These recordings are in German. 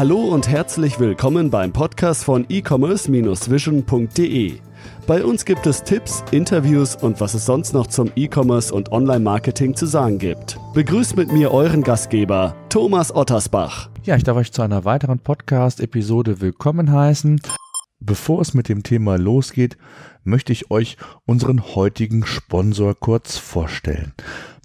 Hallo und herzlich willkommen beim Podcast von e-commerce-vision.de. Bei uns gibt es Tipps, Interviews und was es sonst noch zum E-Commerce und Online-Marketing zu sagen gibt. Begrüßt mit mir euren Gastgeber, Thomas Ottersbach. Ja, ich darf euch zu einer weiteren Podcast-Episode willkommen heißen. Bevor es mit dem Thema losgeht, möchte ich euch unseren heutigen Sponsor kurz vorstellen.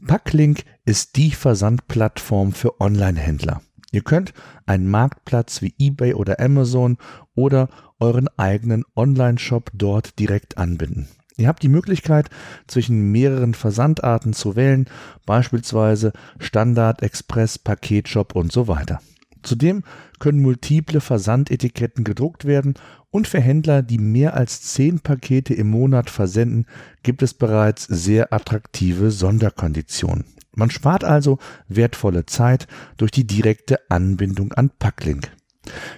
Packlink ist die Versandplattform für Online-Händler. Ihr könnt einen Marktplatz wie eBay oder Amazon oder euren eigenen Online-Shop dort direkt anbinden. Ihr habt die Möglichkeit, zwischen mehreren Versandarten zu wählen, beispielsweise Standard, Express, Paketshop und so weiter. Zudem können multiple Versandetiketten gedruckt werden und für Händler, die mehr als zehn Pakete im Monat versenden, gibt es bereits sehr attraktive Sonderkonditionen. Man spart also wertvolle Zeit durch die direkte Anbindung an Packlink.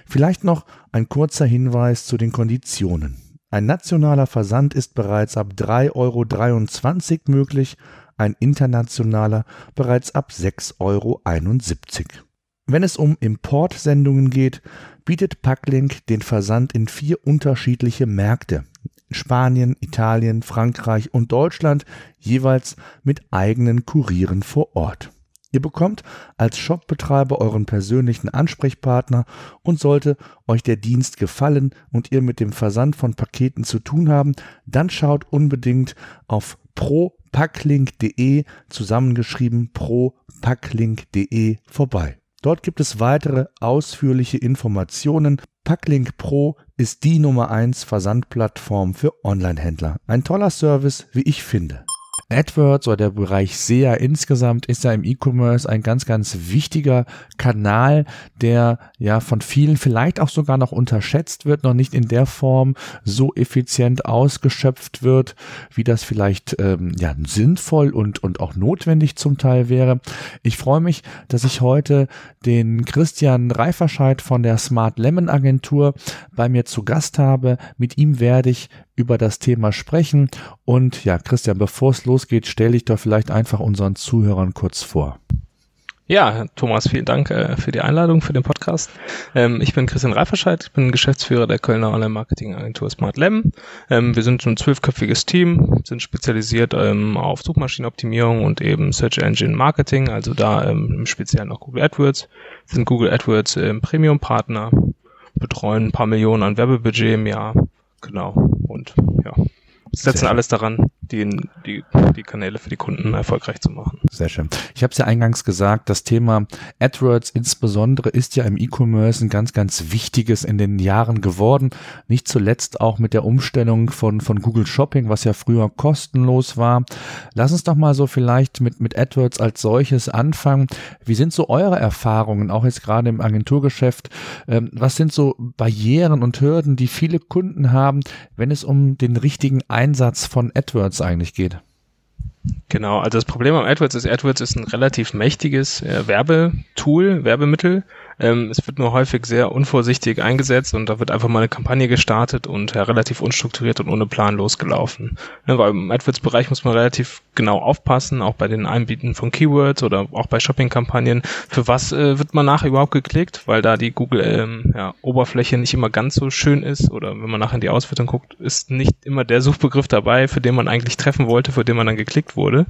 Vielleicht noch ein kurzer Hinweis zu den Konditionen. Ein nationaler Versand ist bereits ab 3,23 Euro möglich, ein internationaler bereits ab 6,71 Euro. Wenn es um Importsendungen geht, bietet Packlink den Versand in vier unterschiedliche Märkte. Spanien, Italien, Frankreich und Deutschland jeweils mit eigenen Kurieren vor Ort. Ihr bekommt als Shopbetreiber euren persönlichen Ansprechpartner und sollte euch der Dienst gefallen und ihr mit dem Versand von Paketen zu tun haben, dann schaut unbedingt auf propacklink.de zusammengeschrieben propacklink.de vorbei. Dort gibt es weitere ausführliche Informationen. Packlink Pro ist die Nummer 1 Versandplattform für Onlinehändler. Ein toller Service, wie ich finde. AdWords oder der Bereich SEA insgesamt ist ja im E-Commerce ein ganz, ganz wichtiger Kanal, der ja von vielen vielleicht auch sogar noch unterschätzt wird, noch nicht in der Form so effizient ausgeschöpft wird, wie das vielleicht ähm, ja sinnvoll und, und auch notwendig zum Teil wäre. Ich freue mich, dass ich heute den Christian Reiferscheid von der Smart Lemon Agentur bei mir zu Gast habe. Mit ihm werde ich über das Thema sprechen. Und ja, Christian, bevor es losgeht, stelle ich doch vielleicht einfach unseren Zuhörern kurz vor. Ja, Thomas, vielen Dank äh, für die Einladung für den Podcast. Ähm, ich bin Christian Reiferscheid, ich bin Geschäftsführer der Kölner Online-Marketing-Agentur Smart Lem. Ähm, wir sind ein zwölfköpfiges Team, sind spezialisiert ähm, auf Suchmaschinenoptimierung und eben Search Engine Marketing, also da ähm, im Speziellen auch Google AdWords, sind Google AdWords ähm, Premium-Partner, betreuen ein paar Millionen an Werbebudget im Jahr Genau. Und ja, setzen Sehr alles daran, die, die, die Kanäle für die Kunden erfolgreich zu machen. Sehr schön. Ich habe es ja eingangs gesagt, das Thema AdWords insbesondere ist ja im E-Commerce ein ganz, ganz wichtiges in den Jahren geworden. Nicht zuletzt auch mit der Umstellung von, von Google Shopping, was ja früher kostenlos war. Lass uns doch mal so vielleicht mit, mit AdWords als solches anfangen. Wie sind so eure Erfahrungen, auch jetzt gerade im Agenturgeschäft? Ähm, was sind so Barrieren und Hürden, die viele Kunden haben, wenn es um den richtigen Einsatz von AdWords eigentlich geht. Genau, also das Problem am AdWords ist, AdWords ist ein relativ mächtiges äh, Werbetool, Werbemittel, ähm, es wird nur häufig sehr unvorsichtig eingesetzt und da wird einfach mal eine Kampagne gestartet und ja, relativ unstrukturiert und ohne Plan losgelaufen. Ne, weil im AdWords-Bereich muss man relativ genau aufpassen, auch bei den Einbieten von Keywords oder auch bei Shopping-Kampagnen. Für was äh, wird man nachher überhaupt geklickt? Weil da die Google-Oberfläche ähm, ja, nicht immer ganz so schön ist oder wenn man nachher in die Auswertung guckt, ist nicht immer der Suchbegriff dabei, für den man eigentlich treffen wollte, für den man dann geklickt wurde.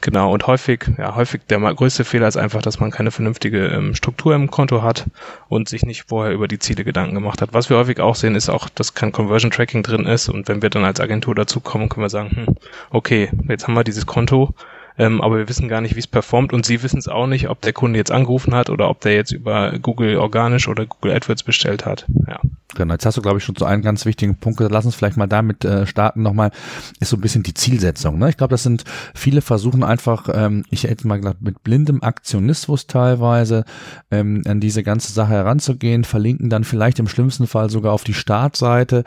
Genau, und häufig, ja, häufig der größte Fehler ist einfach, dass man keine vernünftige ähm, Struktur im Konto hat und sich nicht vorher über die Ziele Gedanken gemacht hat. Was wir häufig auch sehen, ist auch, dass kein Conversion Tracking drin ist und wenn wir dann als Agentur dazukommen, können wir sagen, hm, okay, jetzt haben wir dieses Konto, ähm, aber wir wissen gar nicht, wie es performt und sie wissen es auch nicht, ob der Kunde jetzt angerufen hat oder ob der jetzt über Google organisch oder Google AdWords bestellt hat. Ja. Genau, jetzt hast du, glaube ich, schon so einen ganz wichtigen Punkt. Lass uns vielleicht mal damit äh, starten nochmal, ist so ein bisschen die Zielsetzung. Ne? Ich glaube, das sind viele versuchen einfach, ähm, ich hätte mal gesagt, mit blindem Aktionismus teilweise ähm, an diese ganze Sache heranzugehen, verlinken dann vielleicht im schlimmsten Fall sogar auf die Startseite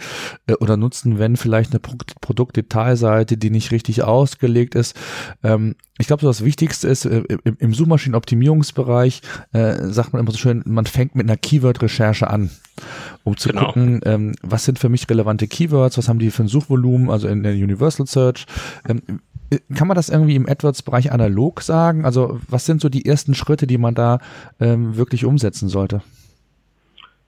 äh, oder nutzen, wenn vielleicht eine Pro Produktdetailseite, die nicht richtig ausgelegt ist. Ähm, ich glaube, so das Wichtigste ist, äh, im, im Suchmaschinenoptimierungsbereich äh, sagt man immer so schön, man fängt mit einer Keyword-Recherche an, um zu genau. gucken, ähm, was sind für mich relevante Keywords, was haben die für ein Suchvolumen, also in der Universal Search. Ähm, äh, kann man das irgendwie im AdWords-Bereich analog sagen? Also was sind so die ersten Schritte, die man da ähm, wirklich umsetzen sollte?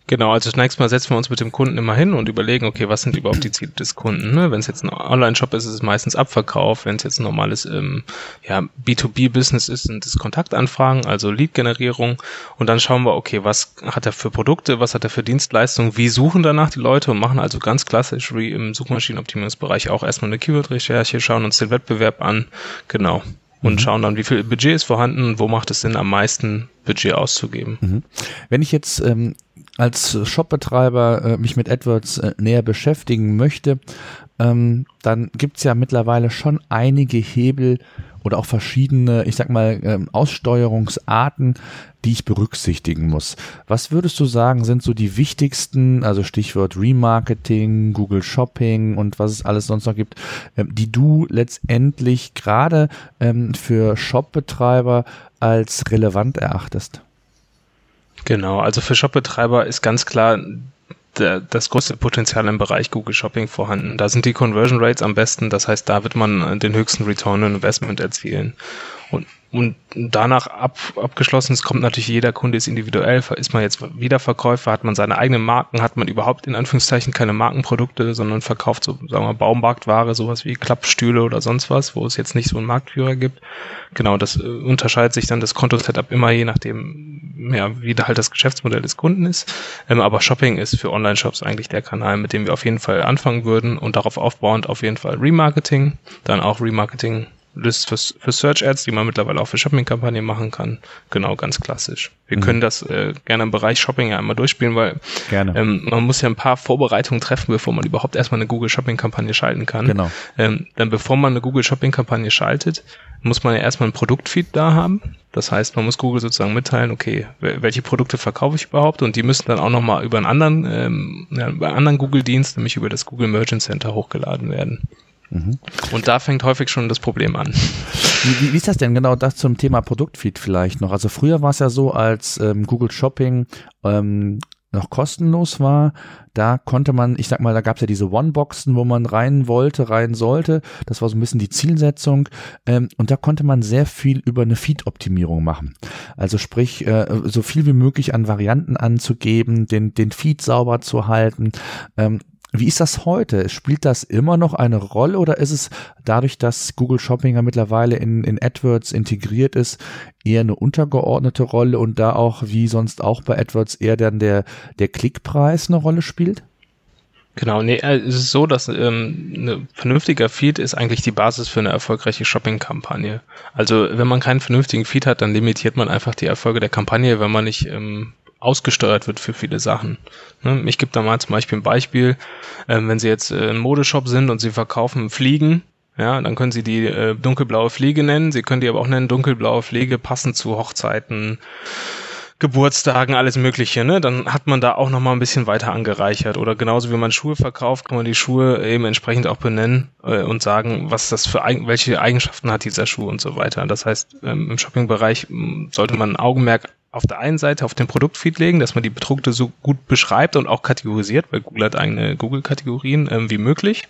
Genau, also zunächst mal setzen wir uns mit dem Kunden immer hin und überlegen, okay, was sind überhaupt die Ziele des Kunden? Ne? Wenn es jetzt ein Online-Shop ist, ist es meistens Abverkauf. Wenn es jetzt ein normales ähm, ja, B2B-Business ist, sind es Kontaktanfragen, also Lead-Generierung. Und dann schauen wir, okay, was hat er für Produkte, was hat er für Dienstleistungen, wie suchen danach die Leute und machen also ganz klassisch wie im Suchmaschinenoptimierungsbereich auch erstmal eine Keyword-Recherche, schauen uns den Wettbewerb an, genau. Und mhm. schauen dann, wie viel Budget ist vorhanden, wo macht es Sinn, am meisten Budget auszugeben. Mhm. Wenn ich jetzt ähm, als Shopbetreiber äh, mich mit AdWords äh, näher beschäftigen möchte, ähm, dann gibt's ja mittlerweile schon einige Hebel oder auch verschiedene, ich sag mal, ähm, Aussteuerungsarten, die ich berücksichtigen muss. Was würdest du sagen, sind so die wichtigsten, also Stichwort Remarketing, Google Shopping und was es alles sonst noch gibt, ähm, die du letztendlich gerade ähm, für Shopbetreiber als relevant erachtest? Genau, also für Shopbetreiber ist ganz klar das größte Potenzial im Bereich Google Shopping vorhanden. Da sind die Conversion Rates am besten, das heißt, da wird man den höchsten Return on Investment erzielen. Und und danach ab, abgeschlossen, es kommt natürlich jeder Kunde ist individuell. Ist man jetzt Wiederverkäufer, hat man seine eigenen Marken, hat man überhaupt in Anführungszeichen keine Markenprodukte, sondern verkauft so, sagen wir, Baumarktware, sowas wie Klappstühle oder sonst was, wo es jetzt nicht so einen Marktführer gibt. Genau, das äh, unterscheidet sich dann das Konto-Setup immer je nachdem, ja, wie da halt das Geschäftsmodell des Kunden ist. Ähm, aber Shopping ist für Online-Shops eigentlich der Kanal, mit dem wir auf jeden Fall anfangen würden und darauf aufbauend auf jeden Fall Remarketing, dann auch Remarketing List für, für Search Ads, die man mittlerweile auch für Shopping-Kampagnen machen kann. Genau, ganz klassisch. Wir mhm. können das äh, gerne im Bereich Shopping ja einmal durchspielen, weil ähm, man muss ja ein paar Vorbereitungen treffen, bevor man überhaupt erstmal eine Google Shopping-Kampagne schalten kann. Genau. Ähm, dann bevor man eine Google Shopping-Kampagne schaltet, muss man ja erstmal ein Produktfeed da haben. Das heißt, man muss Google sozusagen mitteilen, okay, welche Produkte verkaufe ich überhaupt und die müssen dann auch nochmal über einen anderen, ähm, ja, über einen anderen Google-Dienst, nämlich über das Google Merchant Center hochgeladen werden. Mhm. Und da fängt häufig schon das Problem an. Wie, wie, ist das denn genau das zum Thema Produktfeed vielleicht noch? Also früher war es ja so, als ähm, Google Shopping ähm, noch kostenlos war, da konnte man, ich sag mal, da gab es ja diese One-Boxen, wo man rein wollte, rein sollte. Das war so ein bisschen die Zielsetzung. Ähm, und da konnte man sehr viel über eine Feed-Optimierung machen. Also sprich, äh, so viel wie möglich an Varianten anzugeben, den, den Feed sauber zu halten. Ähm, wie ist das heute? Spielt das immer noch eine Rolle oder ist es dadurch, dass Google Shopping ja mittlerweile in, in AdWords integriert ist, eher eine untergeordnete Rolle und da auch wie sonst auch bei AdWords eher dann der, der Klickpreis eine Rolle spielt? Genau, nee, äh, es ist so, dass ähm, ein vernünftiger Feed ist eigentlich die Basis für eine erfolgreiche Shopping-Kampagne. Also wenn man keinen vernünftigen Feed hat, dann limitiert man einfach die Erfolge der Kampagne, wenn man nicht ähm, ausgesteuert wird für viele Sachen. Ne? Ich gebe da mal zum Beispiel ein Beispiel, ähm, wenn Sie jetzt äh, ein Modeshop sind und Sie verkaufen Fliegen, ja, dann können Sie die äh, dunkelblaue Fliege nennen. Sie können die aber auch nennen dunkelblaue Fliege passend zu Hochzeiten, Geburtstagen, alles Mögliche, ne? Dann hat man da auch nochmal ein bisschen weiter angereichert. Oder genauso wie man Schuhe verkauft, kann man die Schuhe eben entsprechend auch benennen äh, und sagen, was das für welche Eigenschaften hat dieser Schuh und so weiter. Das heißt, ähm, im Shoppingbereich sollte man ein Augenmerk auf der einen Seite auf den Produktfeed legen, dass man die Produkte so gut beschreibt und auch kategorisiert, weil Google hat eigene Google-Kategorien ähm, wie möglich.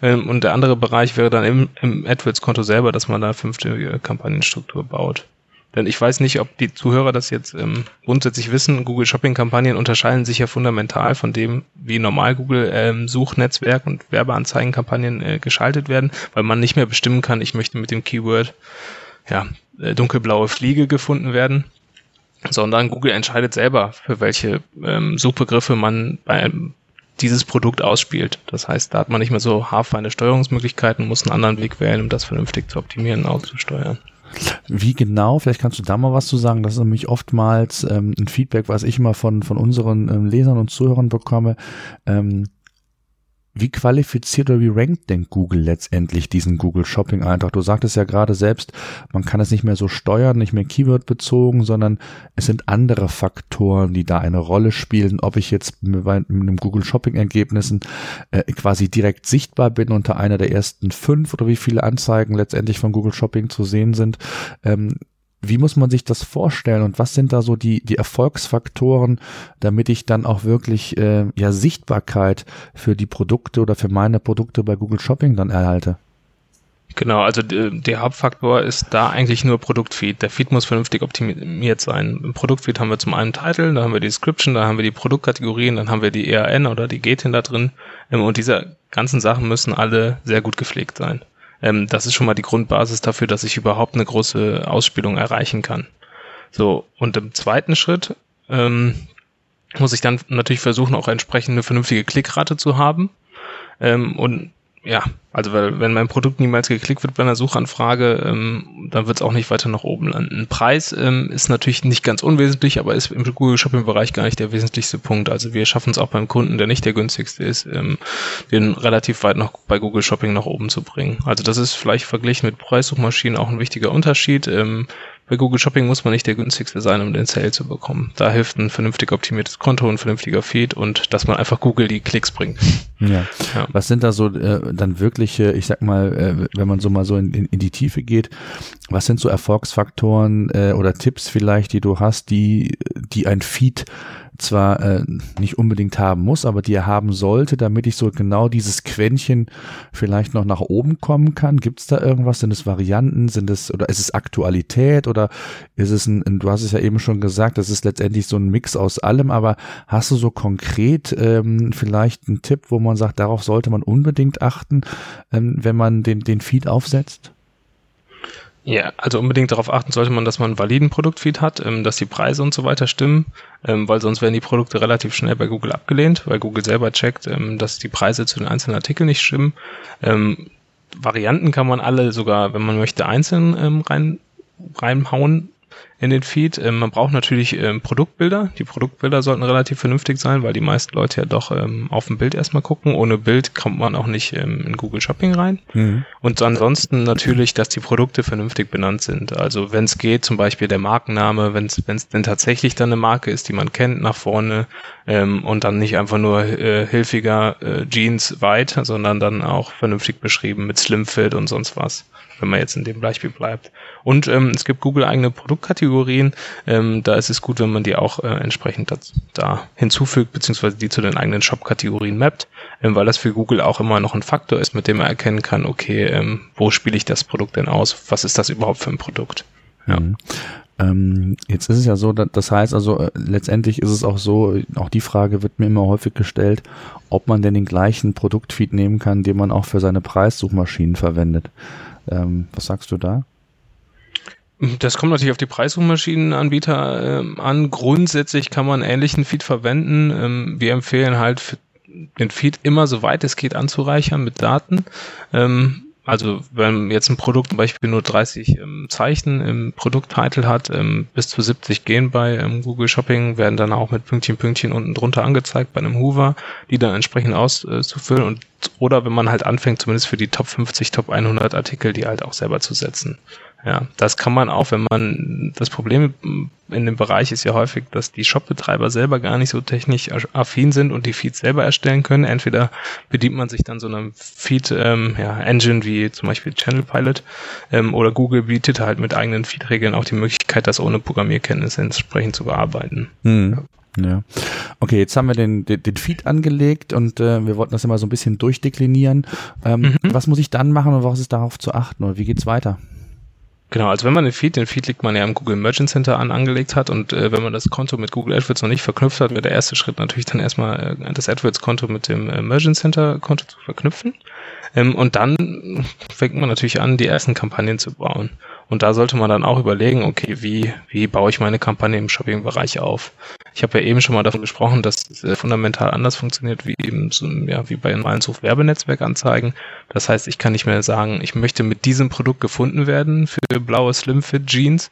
Ähm, und der andere Bereich wäre dann im, im AdWords-Konto selber, dass man da fünfte Kampagnenstruktur baut. Denn ich weiß nicht, ob die Zuhörer das jetzt ähm, grundsätzlich wissen. Google Shopping-Kampagnen unterscheiden sich ja fundamental von dem, wie normal Google ähm, Suchnetzwerk und Werbeanzeigenkampagnen äh, geschaltet werden, weil man nicht mehr bestimmen kann, ich möchte mit dem Keyword ja, äh, dunkelblaue Fliege gefunden werden, sondern Google entscheidet selber, für welche ähm, Suchbegriffe man bei dieses Produkt ausspielt. Das heißt, da hat man nicht mehr so haarfeine Steuerungsmöglichkeiten, muss einen anderen Weg wählen, um das vernünftig zu optimieren und auszusteuern. Wie genau, vielleicht kannst du da mal was zu sagen, das ist nämlich oftmals ähm, ein Feedback, was ich immer von, von unseren ähm, Lesern und Zuhörern bekomme. Ähm, wie qualifiziert oder wie rankt denn Google letztendlich diesen Google Shopping Eintrag? Du sagtest ja gerade selbst, man kann es nicht mehr so steuern, nicht mehr Keyword bezogen, sondern es sind andere Faktoren, die da eine Rolle spielen, ob ich jetzt mit einem Google Shopping Ergebnissen äh, quasi direkt sichtbar bin unter einer der ersten fünf oder wie viele Anzeigen letztendlich von Google Shopping zu sehen sind. Ähm, wie muss man sich das vorstellen und was sind da so die, die Erfolgsfaktoren, damit ich dann auch wirklich äh, ja Sichtbarkeit für die Produkte oder für meine Produkte bei Google Shopping dann erhalte? Genau, also der Hauptfaktor ist da eigentlich nur Produktfeed. Der Feed muss vernünftig optimiert sein. Im Produktfeed haben wir zum einen Title, da haben wir die Description, da haben wir die Produktkategorien, dann haben wir die ERN oder die GTIN da drin. Ähm, und diese ganzen Sachen müssen alle sehr gut gepflegt sein. Ähm, das ist schon mal die Grundbasis dafür, dass ich überhaupt eine große Ausspielung erreichen kann. So, und im zweiten Schritt ähm, muss ich dann natürlich versuchen, auch entsprechend eine vernünftige Klickrate zu haben. Ähm, und ja, also weil, wenn mein Produkt niemals geklickt wird bei einer Suchanfrage, ähm, dann wird es auch nicht weiter nach oben landen. Preis ähm, ist natürlich nicht ganz unwesentlich, aber ist im Google Shopping Bereich gar nicht der wesentlichste Punkt. Also wir schaffen es auch beim Kunden, der nicht der günstigste ist, ähm, den relativ weit noch bei Google Shopping nach oben zu bringen. Also das ist vielleicht verglichen mit Preissuchmaschinen auch ein wichtiger Unterschied. Ähm, bei Google Shopping muss man nicht der günstigste sein, um den Sale zu bekommen. Da hilft ein vernünftig optimiertes Konto, ein vernünftiger Feed und dass man einfach Google die Klicks bringt. Ja. ja. Was sind da so äh, dann wirkliche, ich sag mal, äh, wenn man so mal so in, in, in, die Tiefe geht, was sind so Erfolgsfaktoren äh, oder Tipps vielleicht, die du hast, die, die ein Feed zwar äh, nicht unbedingt haben muss, aber die er haben sollte, damit ich so genau dieses Quäntchen vielleicht noch nach oben kommen kann? Gibt es da irgendwas? Sind es Varianten? Sind es oder ist es Aktualität oder ist es ein, du hast es ja eben schon gesagt, das ist letztendlich so ein Mix aus allem, aber hast du so konkret ähm, vielleicht einen Tipp, wo man sagt, darauf sollte man unbedingt achten, ähm, wenn man den, den Feed aufsetzt? Ja, also unbedingt darauf achten sollte man, dass man einen validen Produktfeed hat, ähm, dass die Preise und so weiter stimmen, ähm, weil sonst werden die Produkte relativ schnell bei Google abgelehnt, weil Google selber checkt, ähm, dass die Preise zu den einzelnen Artikeln nicht stimmen. Varianten kann man alle sogar, wenn man möchte, einzeln rein, reinhauen in den Feed. Ähm, man braucht natürlich ähm, Produktbilder. Die Produktbilder sollten relativ vernünftig sein, weil die meisten Leute ja doch ähm, auf dem Bild erstmal gucken. Ohne Bild kommt man auch nicht ähm, in Google Shopping rein. Mhm. Und ansonsten natürlich, dass die Produkte vernünftig benannt sind. Also wenn es geht, zum Beispiel der Markenname, wenn es denn tatsächlich dann eine Marke ist, die man kennt, nach vorne ähm, und dann nicht einfach nur äh, hilfiger äh, Jeans weit, sondern dann auch vernünftig beschrieben mit Slimfit und sonst was wenn man jetzt in dem Beispiel bleibt. Und ähm, es gibt Google eigene Produktkategorien. Ähm, da ist es gut, wenn man die auch äh, entsprechend das, da hinzufügt, beziehungsweise die zu den eigenen Shop-Kategorien mappt, ähm, weil das für Google auch immer noch ein Faktor ist, mit dem er erkennen kann, okay, ähm, wo spiele ich das Produkt denn aus? Was ist das überhaupt für ein Produkt? Ja. Mhm. Ähm, jetzt ist es ja so, das heißt also, äh, letztendlich ist es auch so, auch die Frage wird mir immer häufig gestellt, ob man denn den gleichen Produktfeed nehmen kann, den man auch für seine Preissuchmaschinen verwendet. Ähm, was sagst du da? Das kommt natürlich auf die Preissuchmaschinenanbieter ähm, an. Grundsätzlich kann man ähnlichen Feed verwenden. Ähm, wir empfehlen halt den Feed immer so weit es geht anzureichern mit Daten. Ähm, also wenn jetzt ein Produkt zum Beispiel nur 30 ähm, Zeichen im Produkttitel hat, ähm, bis zu 70 gehen bei ähm, Google Shopping, werden dann auch mit Pünktchen, Pünktchen unten drunter angezeigt bei einem Hoover, die dann entsprechend auszufüllen und oder wenn man halt anfängt, zumindest für die Top 50, Top 100 Artikel, die halt auch selber zu setzen. Ja, das kann man auch, wenn man, das Problem in dem Bereich ist ja häufig, dass die Shopbetreiber selber gar nicht so technisch affin sind und die Feeds selber erstellen können. Entweder bedient man sich dann so einem Feed, ähm, ja, Engine wie zum Beispiel Channel Pilot, ähm, oder Google bietet halt mit eigenen Feed-Regeln auch die Möglichkeit, das ohne Programmierkenntnisse entsprechend zu bearbeiten. Hm. Ja. ja. Okay, jetzt haben wir den, den, den Feed angelegt und äh, wir wollten das immer so ein bisschen durchdeklinieren. Ähm, mhm. Was muss ich dann machen und was ist darauf zu achten oder wie geht's weiter? Genau, also wenn man den Feed, den Feed legt man ja im Google Merchant Center an, angelegt hat und äh, wenn man das Konto mit Google AdWords noch nicht verknüpft hat, wäre der erste Schritt natürlich dann erstmal äh, das AdWords-Konto mit dem äh, Merchant Center-Konto zu verknüpfen. Ähm, und dann fängt man natürlich an, die ersten Kampagnen zu bauen. Und da sollte man dann auch überlegen, okay, wie, wie baue ich meine Kampagne im Shopping-Bereich auf? Ich habe ja eben schon mal davon gesprochen, dass es äh, fundamental anders funktioniert wie eben so, ja, wie bei normalen Suchwerbenetzwerkanzeigen. Das heißt, ich kann nicht mehr sagen, ich möchte mit diesem Produkt gefunden werden für blaue Slimfit Jeans,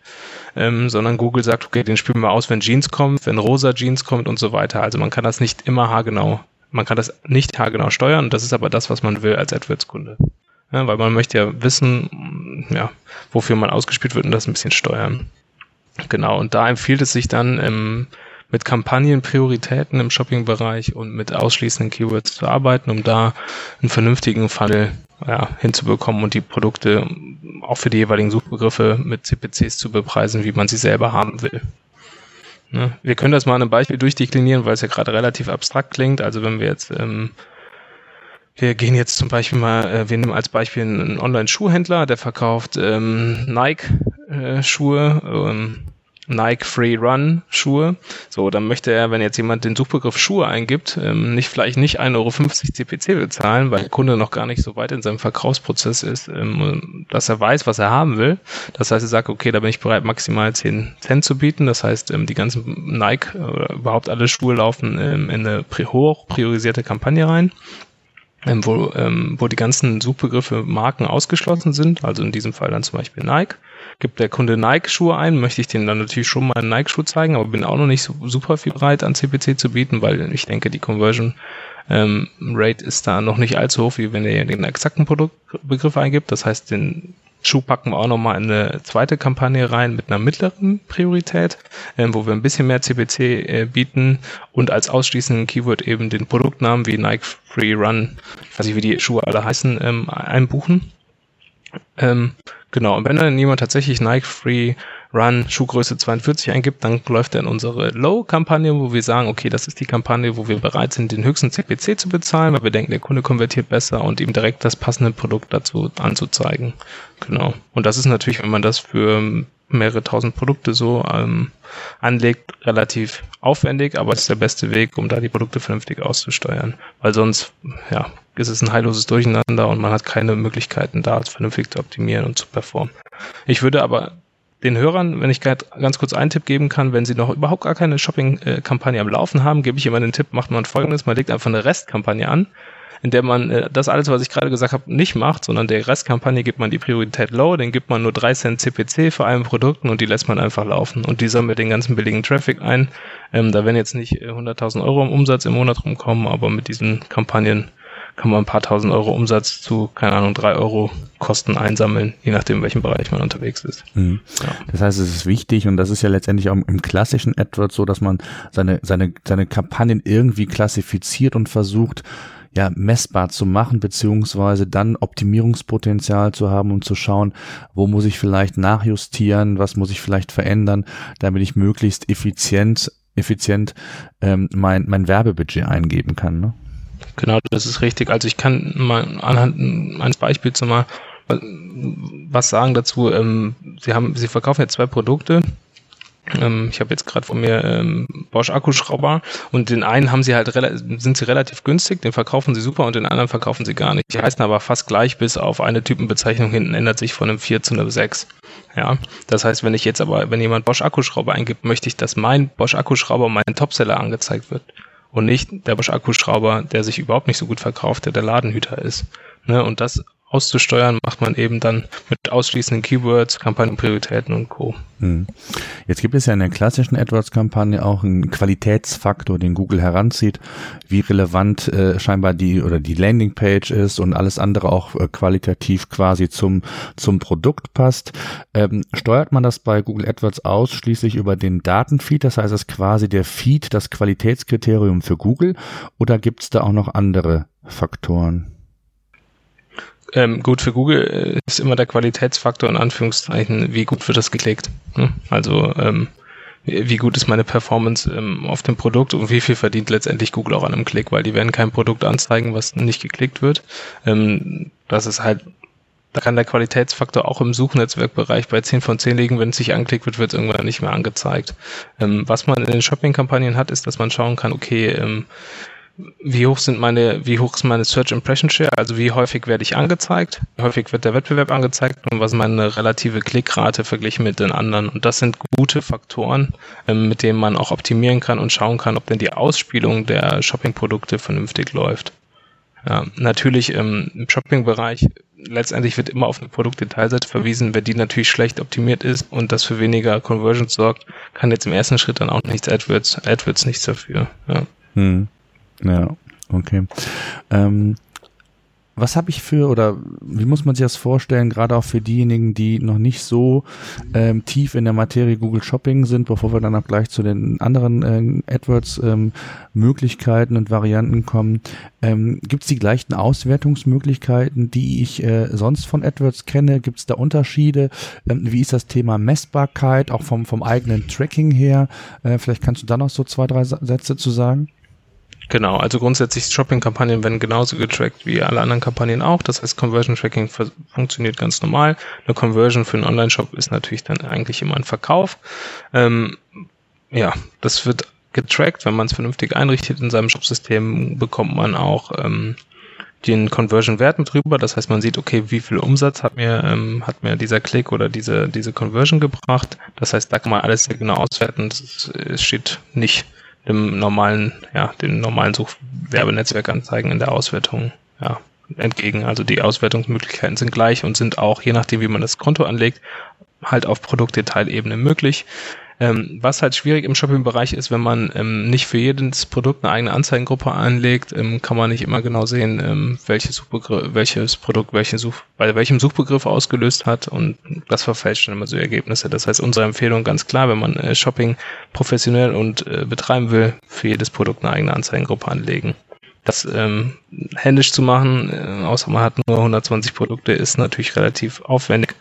ähm, sondern Google sagt, okay, den spielen wir aus, wenn Jeans kommt, wenn rosa Jeans kommt und so weiter. Also man kann das nicht immer haargenau, man kann das nicht haargenau steuern. Das ist aber das, was man will als AdWords-Kunde. Ja, weil man möchte ja wissen, ja, wofür man ausgespielt wird und das ein bisschen steuern. Genau, und da empfiehlt es sich dann ähm, mit Kampagnenprioritäten im Shopping-Bereich und mit ausschließenden Keywords zu arbeiten, um da einen vernünftigen Funnel ja, hinzubekommen und die Produkte auch für die jeweiligen Suchbegriffe mit CPCs zu bepreisen, wie man sie selber haben will. Ne? Wir können das mal an einem Beispiel durchdeklinieren, weil es ja gerade relativ abstrakt klingt. Also wenn wir jetzt ähm, wir gehen jetzt zum Beispiel mal, äh, wir nehmen als Beispiel einen Online-Schuhhändler, der verkauft ähm, Nike-Schuhe, äh, ähm, Nike Free Run Schuhe. So, dann möchte er, wenn jetzt jemand den Suchbegriff Schuhe eingibt, ähm, nicht vielleicht nicht 1,50 Euro CPC bezahlen, weil der Kunde noch gar nicht so weit in seinem Verkaufsprozess ist, ähm, dass er weiß, was er haben will. Das heißt, er sagt, okay, da bin ich bereit, maximal 10 Cent zu bieten. Das heißt, ähm, die ganzen Nike oder überhaupt alle Schuhe laufen ähm, in eine hoch priorisierte Kampagne rein. Ähm, wo, ähm, wo die ganzen Suchbegriffe Marken ausgeschlossen sind, also in diesem Fall dann zum Beispiel Nike gibt der Kunde Nike-Schuhe ein, möchte ich denen dann natürlich schon mal einen Nike-Schuh zeigen, aber bin auch noch nicht so super viel bereit an CPC zu bieten, weil ich denke, die Conversion ähm, Rate ist da noch nicht allzu hoch, wie wenn er den exakten Produktbegriff eingibt. Das heißt, den Schuh packen wir auch nochmal in eine zweite Kampagne rein mit einer mittleren Priorität, ähm, wo wir ein bisschen mehr CPC äh, bieten und als ausschließenden Keyword eben den Produktnamen wie Nike Free Run, ich weiß nicht, wie die Schuhe alle heißen, ähm, einbuchen. Ähm, genau, und wenn dann jemand tatsächlich Nike Free Run Schuhgröße 42 eingibt, dann läuft er in unsere Low-Kampagne, wo wir sagen, okay, das ist die Kampagne, wo wir bereit sind, den höchsten CPC zu bezahlen, weil wir denken, der Kunde konvertiert besser und ihm direkt das passende Produkt dazu anzuzeigen. Genau. Und das ist natürlich, wenn man das für mehrere tausend Produkte so ähm, anlegt, relativ aufwendig, aber es ist der beste Weg, um da die Produkte vernünftig auszusteuern. Weil sonst, ja, ist es ein heilloses Durcheinander und man hat keine Möglichkeiten, da vernünftig zu optimieren und zu performen. Ich würde aber den Hörern, wenn ich ganz kurz einen Tipp geben kann, wenn sie noch überhaupt gar keine Shopping-Kampagne am Laufen haben, gebe ich immer den Tipp, macht man folgendes, man legt einfach eine Restkampagne an, in der man äh, das alles, was ich gerade gesagt habe, nicht macht, sondern der Restkampagne gibt man die Priorität low, den gibt man nur 3 Cent CPC für allen Produkten und die lässt man einfach laufen. Und die sammelt den ganzen billigen Traffic ein. Ähm, da werden jetzt nicht 100.000 äh, Euro im Umsatz im Monat rumkommen, aber mit diesen Kampagnen kann man ein paar tausend Euro Umsatz zu, keine Ahnung, drei Euro Kosten einsammeln, je nachdem, in welchem Bereich man unterwegs ist. Mhm. Ja. Das heißt, es ist wichtig und das ist ja letztendlich auch im klassischen AdWords so, dass man seine, seine, seine Kampagnen irgendwie klassifiziert und versucht, ja, messbar zu machen, beziehungsweise dann Optimierungspotenzial zu haben, um zu schauen, wo muss ich vielleicht nachjustieren, was muss ich vielleicht verändern, damit ich möglichst effizient, effizient ähm, mein, mein Werbebudget eingeben kann. Ne? Genau, das ist richtig. Also ich kann mal anhand eines Beispiels mal was sagen dazu. Ähm, Sie haben, Sie verkaufen jetzt zwei Produkte ähm, ich habe jetzt gerade von mir ähm, Bosch Akkuschrauber und den einen haben sie halt sind sie relativ günstig, den verkaufen sie super und den anderen verkaufen sie gar nicht. Die heißen aber fast gleich, bis auf eine Typenbezeichnung hinten ändert sich von einem 4 zu einem 6. Ja, das heißt, wenn ich jetzt aber, wenn jemand Bosch Akkuschrauber eingibt, möchte ich, dass mein Bosch Akkuschrauber mein Topseller angezeigt wird und nicht der Bosch Akkuschrauber, der sich überhaupt nicht so gut verkauft, der der Ladenhüter ist. Ne, und das auszusteuern, macht man eben dann mit ausschließenden Keywords, Kampagnenprioritäten und Co. Hm. Jetzt gibt es ja in der klassischen AdWords-Kampagne auch einen Qualitätsfaktor, den Google heranzieht, wie relevant äh, scheinbar die oder die Landingpage ist und alles andere auch äh, qualitativ quasi zum zum Produkt passt. Ähm, steuert man das bei Google AdWords ausschließlich über den Datenfeed, das heißt, es quasi der Feed das Qualitätskriterium für Google oder gibt es da auch noch andere Faktoren? Ähm, gut für Google äh, ist immer der Qualitätsfaktor in Anführungszeichen, wie gut wird das geklickt. Ne? Also ähm, wie gut ist meine Performance ähm, auf dem Produkt und wie viel verdient letztendlich Google auch an einem Klick, weil die werden kein Produkt anzeigen, was nicht geklickt wird. Ähm, das ist halt, da kann der Qualitätsfaktor auch im Suchnetzwerkbereich bei 10 von 10 liegen, wenn es sich anklickt wird, wird es irgendwann nicht mehr angezeigt. Ähm, was man in den Shopping-Kampagnen hat, ist, dass man schauen kann, okay, ähm, wie hoch sind meine, wie hoch ist meine Search Impression Share, also wie häufig werde ich angezeigt, wie häufig wird der Wettbewerb angezeigt und was ist meine relative Klickrate verglichen mit den anderen. Und das sind gute Faktoren, ähm, mit denen man auch optimieren kann und schauen kann, ob denn die Ausspielung der Shopping-Produkte vernünftig läuft. Ja, natürlich ähm, im Shopping-Bereich letztendlich wird immer auf eine Produktdetailseite verwiesen. Wenn die natürlich schlecht optimiert ist und das für weniger Conversions sorgt, kann jetzt im ersten Schritt dann auch nichts AdWords, AdWords nichts dafür. Ja. Hm. Ja, okay. Ähm, was habe ich für oder wie muss man sich das vorstellen, gerade auch für diejenigen, die noch nicht so ähm, tief in der Materie Google Shopping sind, bevor wir dann auch gleich zu den anderen äh, AdWords-Möglichkeiten ähm, und Varianten kommen. Ähm, Gibt es die gleichen Auswertungsmöglichkeiten, die ich äh, sonst von AdWords kenne? Gibt es da Unterschiede? Ähm, wie ist das Thema Messbarkeit, auch vom, vom eigenen Tracking her? Äh, vielleicht kannst du da noch so zwei, drei Sätze zu sagen. Genau, also grundsätzlich Shopping-Kampagnen werden genauso getrackt wie alle anderen Kampagnen auch. Das heißt, Conversion Tracking funktioniert ganz normal. Eine Conversion für einen Online-Shop ist natürlich dann eigentlich immer ein Verkauf. Ähm, ja, das wird getrackt. Wenn man es vernünftig einrichtet in seinem Shopsystem, bekommt man auch ähm, den Conversion-Wert mit rüber. Das heißt, man sieht, okay, wie viel Umsatz hat mir, ähm, hat mir dieser Klick oder diese, diese Conversion gebracht. Das heißt, da kann man alles sehr genau auswerten. Es steht nicht dem normalen, ja, dem normalen Suchwerbenetzwerkanzeigen in der Auswertung, ja, entgegen. Also die Auswertungsmöglichkeiten sind gleich und sind auch, je nachdem, wie man das Konto anlegt, halt auf Produktdetailebene möglich. Ähm, was halt schwierig im Shopping-Bereich ist, wenn man ähm, nicht für jedes Produkt eine eigene Anzeigengruppe anlegt, ähm, kann man nicht immer genau sehen, ähm, welches, Suchbegriff, welches Produkt welche Such, bei welchem Suchbegriff ausgelöst hat und das verfälscht dann immer so Ergebnisse. Das heißt, unsere Empfehlung ganz klar, wenn man äh, Shopping professionell und äh, betreiben will, für jedes Produkt eine eigene Anzeigengruppe anlegen. Das ähm, händisch zu machen, äh, außer man hat nur 120 Produkte, ist natürlich relativ aufwendig.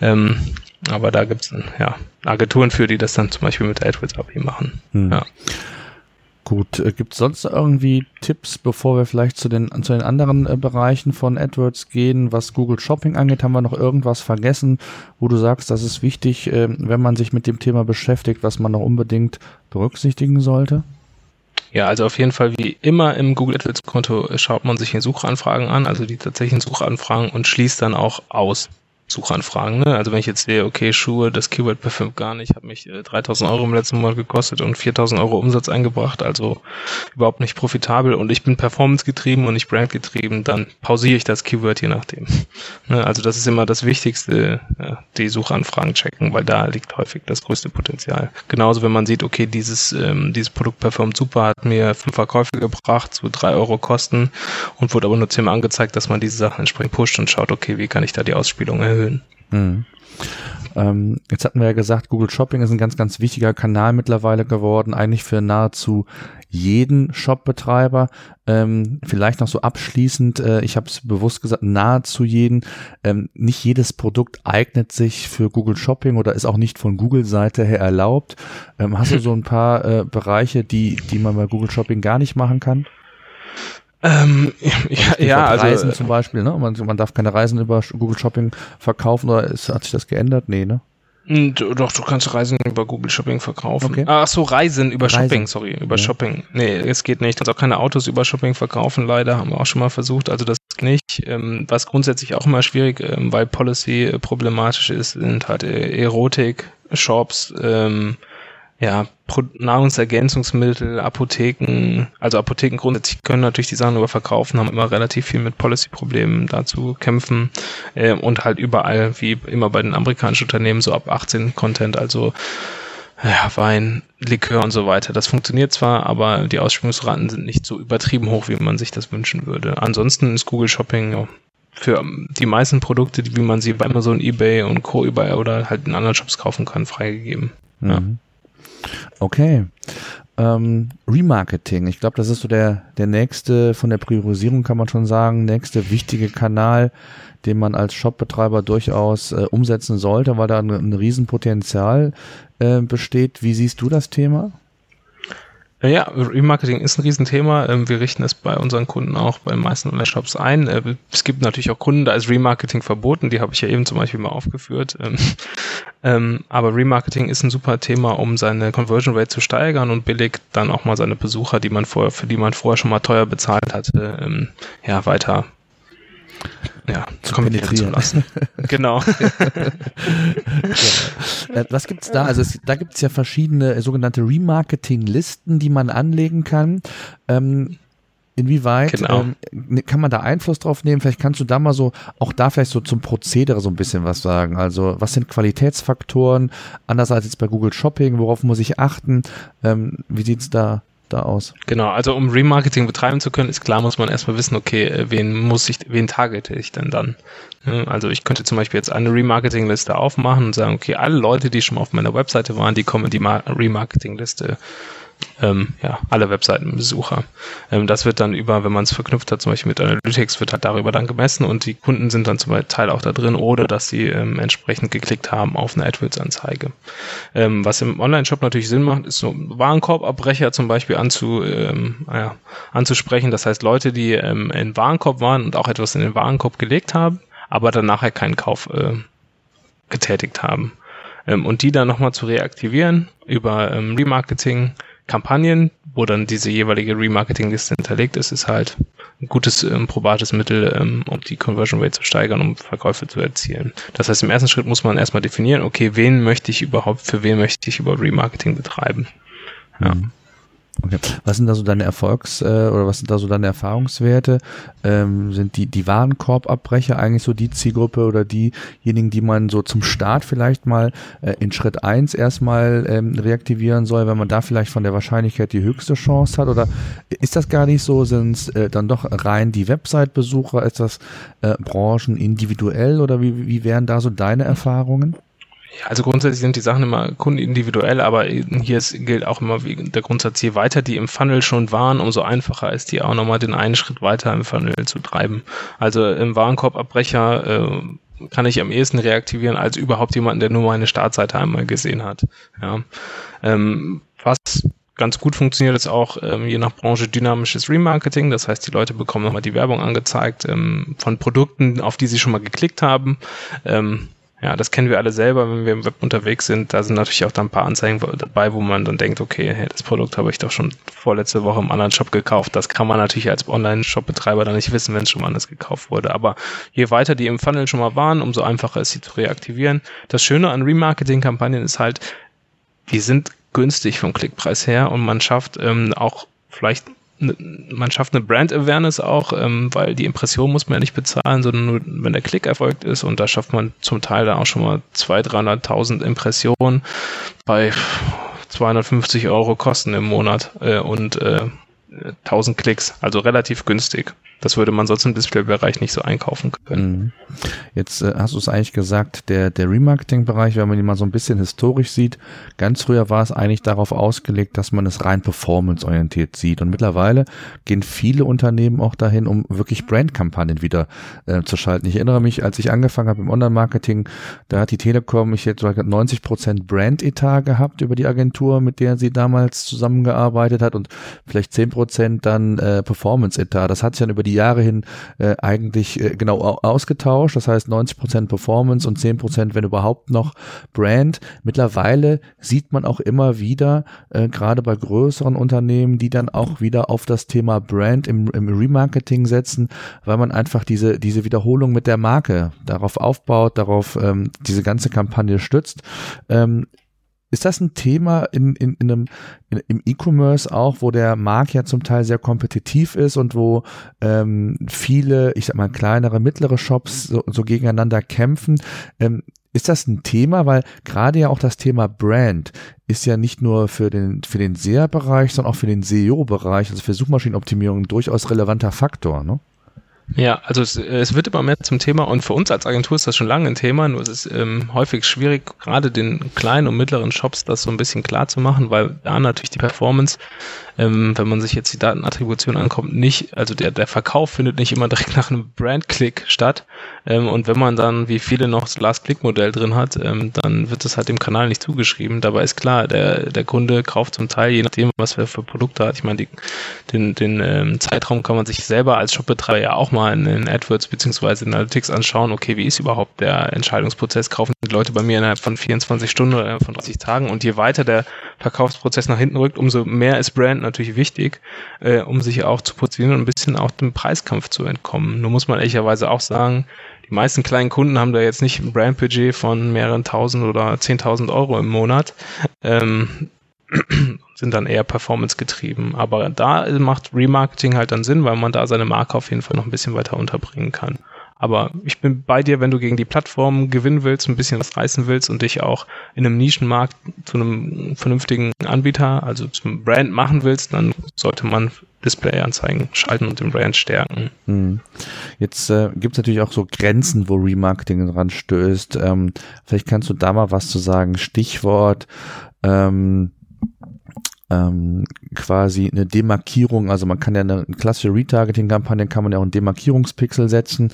Ähm, aber da gibt es ja, Agenturen für, die das dann zum Beispiel mit AdWords API machen. Hm. Ja. Gut, äh, gibt es sonst irgendwie Tipps, bevor wir vielleicht zu den, zu den anderen äh, Bereichen von AdWords gehen? Was Google Shopping angeht, haben wir noch irgendwas vergessen, wo du sagst, das ist wichtig, äh, wenn man sich mit dem Thema beschäftigt, was man noch unbedingt berücksichtigen sollte? Ja, also auf jeden Fall wie immer im Google AdWords Konto schaut man sich die Suchanfragen an, also die tatsächlichen Suchanfragen und schließt dann auch aus. Suchanfragen. Ne? Also wenn ich jetzt sehe, okay, Schuhe, das Keyword performt gar nicht, hat mich äh, 3000 Euro im letzten Monat gekostet und 4000 Euro Umsatz eingebracht, also überhaupt nicht profitabel und ich bin Performance getrieben und nicht Brand getrieben, dann pausiere ich das Keyword je nachdem. Ne? Also das ist immer das Wichtigste, ja, die Suchanfragen checken, weil da liegt häufig das größte Potenzial. Genauso wenn man sieht, okay, dieses, ähm, dieses Produkt performt super, hat mir fünf Verkäufe gebracht, zu drei Euro Kosten und wurde aber nur zehnmal angezeigt, dass man diese Sachen entsprechend pusht und schaut, okay, wie kann ich da die Ausspielung erhöhen erhöhen. Mhm. Ähm, jetzt hatten wir ja gesagt, Google Shopping ist ein ganz, ganz wichtiger Kanal mittlerweile geworden, eigentlich für nahezu jeden Shopbetreiber. Ähm, vielleicht noch so abschließend, äh, ich habe es bewusst gesagt, nahezu jeden. Ähm, nicht jedes Produkt eignet sich für Google Shopping oder ist auch nicht von Google-Seite her erlaubt. Ähm, hast du so ein paar äh, Bereiche, die, die man bei Google Shopping gar nicht machen kann? Ähm, ja, ja also Reisen zum Beispiel, ne? Man, man darf keine Reisen über Google Shopping verkaufen oder ist, hat sich das geändert? Nee, ne? Hm, doch, du kannst Reisen über Google Shopping verkaufen. Okay. Ach so, Reisen über Reisen. Shopping, sorry, über ja. Shopping. Nee, es geht nicht. Du kannst auch keine Autos über Shopping verkaufen, leider, haben wir auch schon mal versucht. Also das nicht. Ähm, was grundsätzlich auch immer schwierig, ähm, weil Policy äh, problematisch ist, sind halt äh, Erotik-Shops, ähm, ja, Nahrungsergänzungsmittel, Apotheken, also Apotheken grundsätzlich können natürlich die Sachen überverkaufen, haben immer relativ viel mit Policy-Problemen dazu kämpfen äh, und halt überall, wie immer bei den amerikanischen Unternehmen, so ab 18 Content, also ja, Wein, Likör und so weiter. Das funktioniert zwar, aber die Ausspielungsraten sind nicht so übertrieben hoch, wie man sich das wünschen würde. Ansonsten ist Google Shopping ja, für die meisten Produkte, wie man sie bei Amazon, eBay und Co. überall oder halt in anderen Shops kaufen kann, freigegeben. Mhm. Ja. Okay. Ähm, Remarketing, ich glaube, das ist so der, der nächste, von der Priorisierung kann man schon sagen, nächste wichtige Kanal, den man als Shopbetreiber durchaus äh, umsetzen sollte, weil da ein, ein Riesenpotenzial äh, besteht. Wie siehst du das Thema? Ja, Remarketing ist ein Riesenthema. Ähm, wir richten es bei unseren Kunden auch bei den meisten Online-Shops ein. Äh, es gibt natürlich auch Kunden, da ist Remarketing verboten. Die habe ich ja eben zum Beispiel mal aufgeführt. Ähm, ähm, aber Remarketing ist ein super Thema, um seine Conversion Rate zu steigern und billig dann auch mal seine Besucher, die man vorher, für die man vorher schon mal teuer bezahlt hatte, ja, weiter ja, zu kommentieren zu lassen. genau. ja. Äh, was gibt's da? Also es, da gibt's ja verschiedene sogenannte Remarketing-Listen, die man anlegen kann. Ähm, Inwieweit genau. ähm, ne, kann man da Einfluss drauf nehmen? Vielleicht kannst du da mal so, auch da vielleicht so zum Prozedere so ein bisschen was sagen. Also was sind Qualitätsfaktoren? Anders als jetzt bei Google Shopping, worauf muss ich achten? Ähm, wie sieht's da da aus? Genau, also um Remarketing betreiben zu können, ist klar, muss man erstmal wissen, okay, äh, wen muss ich, wen targete ich denn dann? Also ich könnte zum Beispiel jetzt eine Remarketing-Liste aufmachen und sagen, okay, alle Leute, die schon auf meiner Webseite waren, die kommen in die Remarketing-Liste ähm, ja, alle Webseitenbesucher. Ähm, das wird dann über, wenn man es verknüpft hat, zum Beispiel mit Analytics, wird halt darüber dann gemessen und die Kunden sind dann zum Teil auch da drin oder dass sie ähm, entsprechend geklickt haben auf eine AdWords-Anzeige. Ähm, was im Online-Shop natürlich Sinn macht, ist so Warenkorbabbrecher zum Beispiel anzu, ähm, ja, anzusprechen. Das heißt, Leute, die ähm, in Warenkorb waren und auch etwas in den Warenkorb gelegt haben, aber dann nachher keinen Kauf äh, getätigt haben. Ähm, und die dann nochmal zu reaktivieren über ähm, Remarketing, Kampagnen, wo dann diese jeweilige Remarketing-Liste hinterlegt ist, ist halt ein gutes, ähm, probates Mittel, ähm, um die Conversion Rate zu steigern, um Verkäufe zu erzielen. Das heißt, im ersten Schritt muss man erstmal definieren, okay, wen möchte ich überhaupt, für wen möchte ich über Remarketing betreiben. Ja. Mhm. Okay. Was sind da so deine Erfolgs- äh, oder was sind da so deine Erfahrungswerte? Ähm, sind die, die Warenkorbabbrecher eigentlich so die Zielgruppe oder diejenigen, die man so zum Start vielleicht mal äh, in Schritt eins erstmal ähm, reaktivieren soll, wenn man da vielleicht von der Wahrscheinlichkeit die höchste Chance hat? Oder ist das gar nicht so? Sind es äh, dann doch rein die Website-Besucher? Ist das äh, Branchen individuell oder wie, wie wären da so deine Erfahrungen? Also grundsätzlich sind die Sachen immer kundenindividuell, aber hier ist, gilt auch immer der Grundsatz, je weiter die im Funnel schon waren, umso einfacher ist die auch nochmal den einen Schritt weiter im Funnel zu treiben. Also im Warenkorbabbrecher äh, kann ich am ehesten reaktivieren als überhaupt jemanden, der nur meine Startseite einmal gesehen hat. Ja. Ähm, was ganz gut funktioniert ist auch ähm, je nach Branche dynamisches Remarketing. Das heißt, die Leute bekommen nochmal die Werbung angezeigt ähm, von Produkten, auf die sie schon mal geklickt haben. Ähm, ja, das kennen wir alle selber, wenn wir im Web unterwegs sind. Da sind natürlich auch dann ein paar Anzeigen dabei, wo man dann denkt, okay, hey, das Produkt habe ich doch schon vorletzte Woche im anderen Shop gekauft. Das kann man natürlich als Online-Shop-Betreiber dann nicht wissen, wenn es schon mal anders gekauft wurde. Aber je weiter die im Funnel schon mal waren, umso einfacher ist sie zu reaktivieren. Das Schöne an Remarketing-Kampagnen ist halt, die sind günstig vom Klickpreis her und man schafft ähm, auch vielleicht man schafft eine Brand Awareness auch, ähm, weil die Impression muss man ja nicht bezahlen, sondern nur, wenn der Klick erfolgt ist und da schafft man zum Teil dann auch schon mal 200.000, 300.000 Impressionen bei 250 Euro Kosten im Monat äh, und äh, 1000 Klicks, also relativ günstig. Das würde man sonst im Displaybereich nicht so einkaufen können. Mhm. Jetzt äh, hast du es eigentlich gesagt, der, der Remarketing-Bereich, wenn man ihn mal so ein bisschen historisch sieht, ganz früher war es eigentlich darauf ausgelegt, dass man es rein performance-orientiert sieht. Und mittlerweile gehen viele Unternehmen auch dahin, um wirklich Brandkampagnen wieder äh, zu schalten. Ich erinnere mich, als ich angefangen habe im Online-Marketing, da hat die Telekom, ich hätte 90 Prozent Brand-Etat gehabt über die Agentur, mit der sie damals zusammengearbeitet hat und vielleicht 10 Prozent dann äh, Performance-Etat. Das hat sich dann über die Jahre hin äh, eigentlich äh, genau ausgetauscht. Das heißt 90 Prozent Performance und 10 Prozent, wenn überhaupt noch Brand. Mittlerweile sieht man auch immer wieder, äh, gerade bei größeren Unternehmen, die dann auch wieder auf das Thema Brand im, im Remarketing setzen, weil man einfach diese, diese Wiederholung mit der Marke darauf aufbaut, darauf ähm, diese ganze Kampagne stützt. Ähm, ist das ein Thema in, in, in einem, in, im E-Commerce auch, wo der Markt ja zum Teil sehr kompetitiv ist und wo ähm, viele, ich sag mal, kleinere, mittlere Shops so, so gegeneinander kämpfen? Ähm, ist das ein Thema? Weil gerade ja auch das Thema Brand ist ja nicht nur für den, für den SEA-Bereich, sondern auch für den SEO-Bereich, also für Suchmaschinenoptimierung, ein durchaus relevanter Faktor, ne? Ja, also es, es, wird immer mehr zum Thema und für uns als Agentur ist das schon lange ein Thema, nur es ist ähm, häufig schwierig, gerade den kleinen und mittleren Shops das so ein bisschen klar zu machen, weil da natürlich die Performance ähm, wenn man sich jetzt die Datenattribution ankommt, nicht, also der, der Verkauf findet nicht immer direkt nach einem Brand-Click statt. Ähm, und wenn man dann, wie viele noch das Last-Click-Modell drin hat, ähm, dann wird das halt dem Kanal nicht zugeschrieben. Dabei ist klar, der, der Kunde kauft zum Teil, je nachdem, was er für Produkte hat. Ich meine, die, den, den ähm, Zeitraum kann man sich selber als Shopbetreiber ja auch mal in, in AdWords beziehungsweise in Analytics anschauen. Okay, wie ist überhaupt der Entscheidungsprozess? Kaufen die Leute bei mir innerhalb von 24 Stunden oder von 30 Tagen? Und je weiter der Verkaufsprozess nach hinten rückt, umso mehr ist Brand natürlich wichtig, äh, um sich auch zu positionieren und ein bisschen auch dem Preiskampf zu entkommen. Nur muss man ehrlicherweise auch sagen, die meisten kleinen Kunden haben da jetzt nicht ein Brandbudget von mehreren tausend oder zehntausend Euro im Monat. Ähm, sind dann eher performance getrieben. Aber da macht Remarketing halt dann Sinn, weil man da seine Marke auf jeden Fall noch ein bisschen weiter unterbringen kann. Aber ich bin bei dir, wenn du gegen die Plattform gewinnen willst, ein bisschen was reißen willst und dich auch in einem Nischenmarkt zu einem vernünftigen Anbieter, also zum Brand machen willst, dann sollte man Display-Anzeigen schalten und den Brand stärken. Hm. Jetzt äh, gibt es natürlich auch so Grenzen, wo Remarketing dran stößt. Ähm, vielleicht kannst du da mal was zu sagen. Stichwort ähm, ähm, quasi eine Demarkierung, also man kann ja eine klassische Retargeting-Kampagne, kann man ja auch einen Demarkierungspixel setzen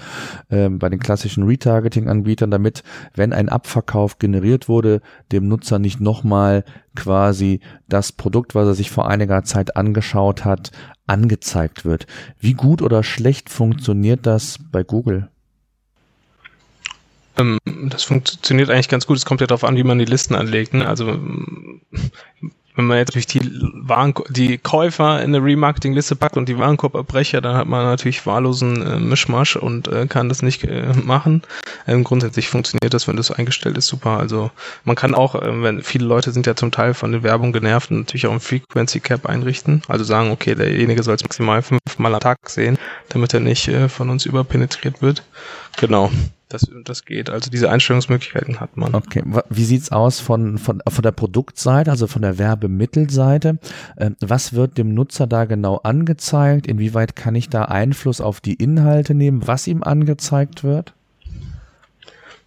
ähm, bei den klassischen Retargeting-Anbietern, damit, wenn ein Abverkauf generiert wurde, dem Nutzer nicht nochmal quasi das Produkt, was er sich vor einiger Zeit angeschaut hat, angezeigt wird. Wie gut oder schlecht funktioniert das bei Google? Ähm, das funktioniert eigentlich ganz gut. Es kommt ja darauf an, wie man die Listen anlegt. Ne? Also wenn man jetzt durch die, Waren die Käufer in eine Remarketing-Liste packt und die Warenkorbabbrecher, dann hat man natürlich wahllosen äh, Mischmasch und äh, kann das nicht äh, machen. Ähm, grundsätzlich funktioniert das, wenn das eingestellt ist, super. Also man kann auch, äh, wenn viele Leute sind ja zum Teil von der Werbung genervt, natürlich auch ein Frequency Cap einrichten. Also sagen, okay, derjenige soll es maximal fünfmal am Tag sehen, damit er nicht äh, von uns überpenetriert wird. Genau. Das, das geht. Also diese Einstellungsmöglichkeiten hat man. Okay. Wie sieht's aus von, von, von der Produktseite, also von der Werbemittelseite? Ähm, was wird dem Nutzer da genau angezeigt? Inwieweit kann ich da Einfluss auf die Inhalte nehmen, was ihm angezeigt wird?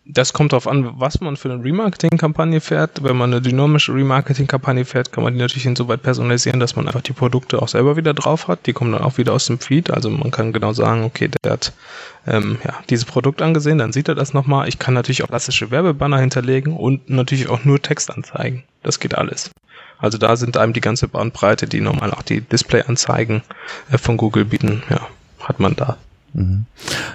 Das kommt darauf an, was man für eine Remarketing-Kampagne fährt. Wenn man eine dynamische Remarketing-Kampagne fährt, kann man die natürlich insoweit personalisieren, dass man einfach die Produkte auch selber wieder drauf hat. Die kommen dann auch wieder aus dem Feed. Also man kann genau sagen, okay, der hat ähm, ja, dieses Produkt angesehen, dann sieht er das nochmal. Ich kann natürlich auch klassische Werbebanner hinterlegen und natürlich auch nur Text anzeigen. Das geht alles. Also da sind einem die ganze Bandbreite, die normal auch die Display-Anzeigen äh, von Google bieten, ja, hat man da. Mhm.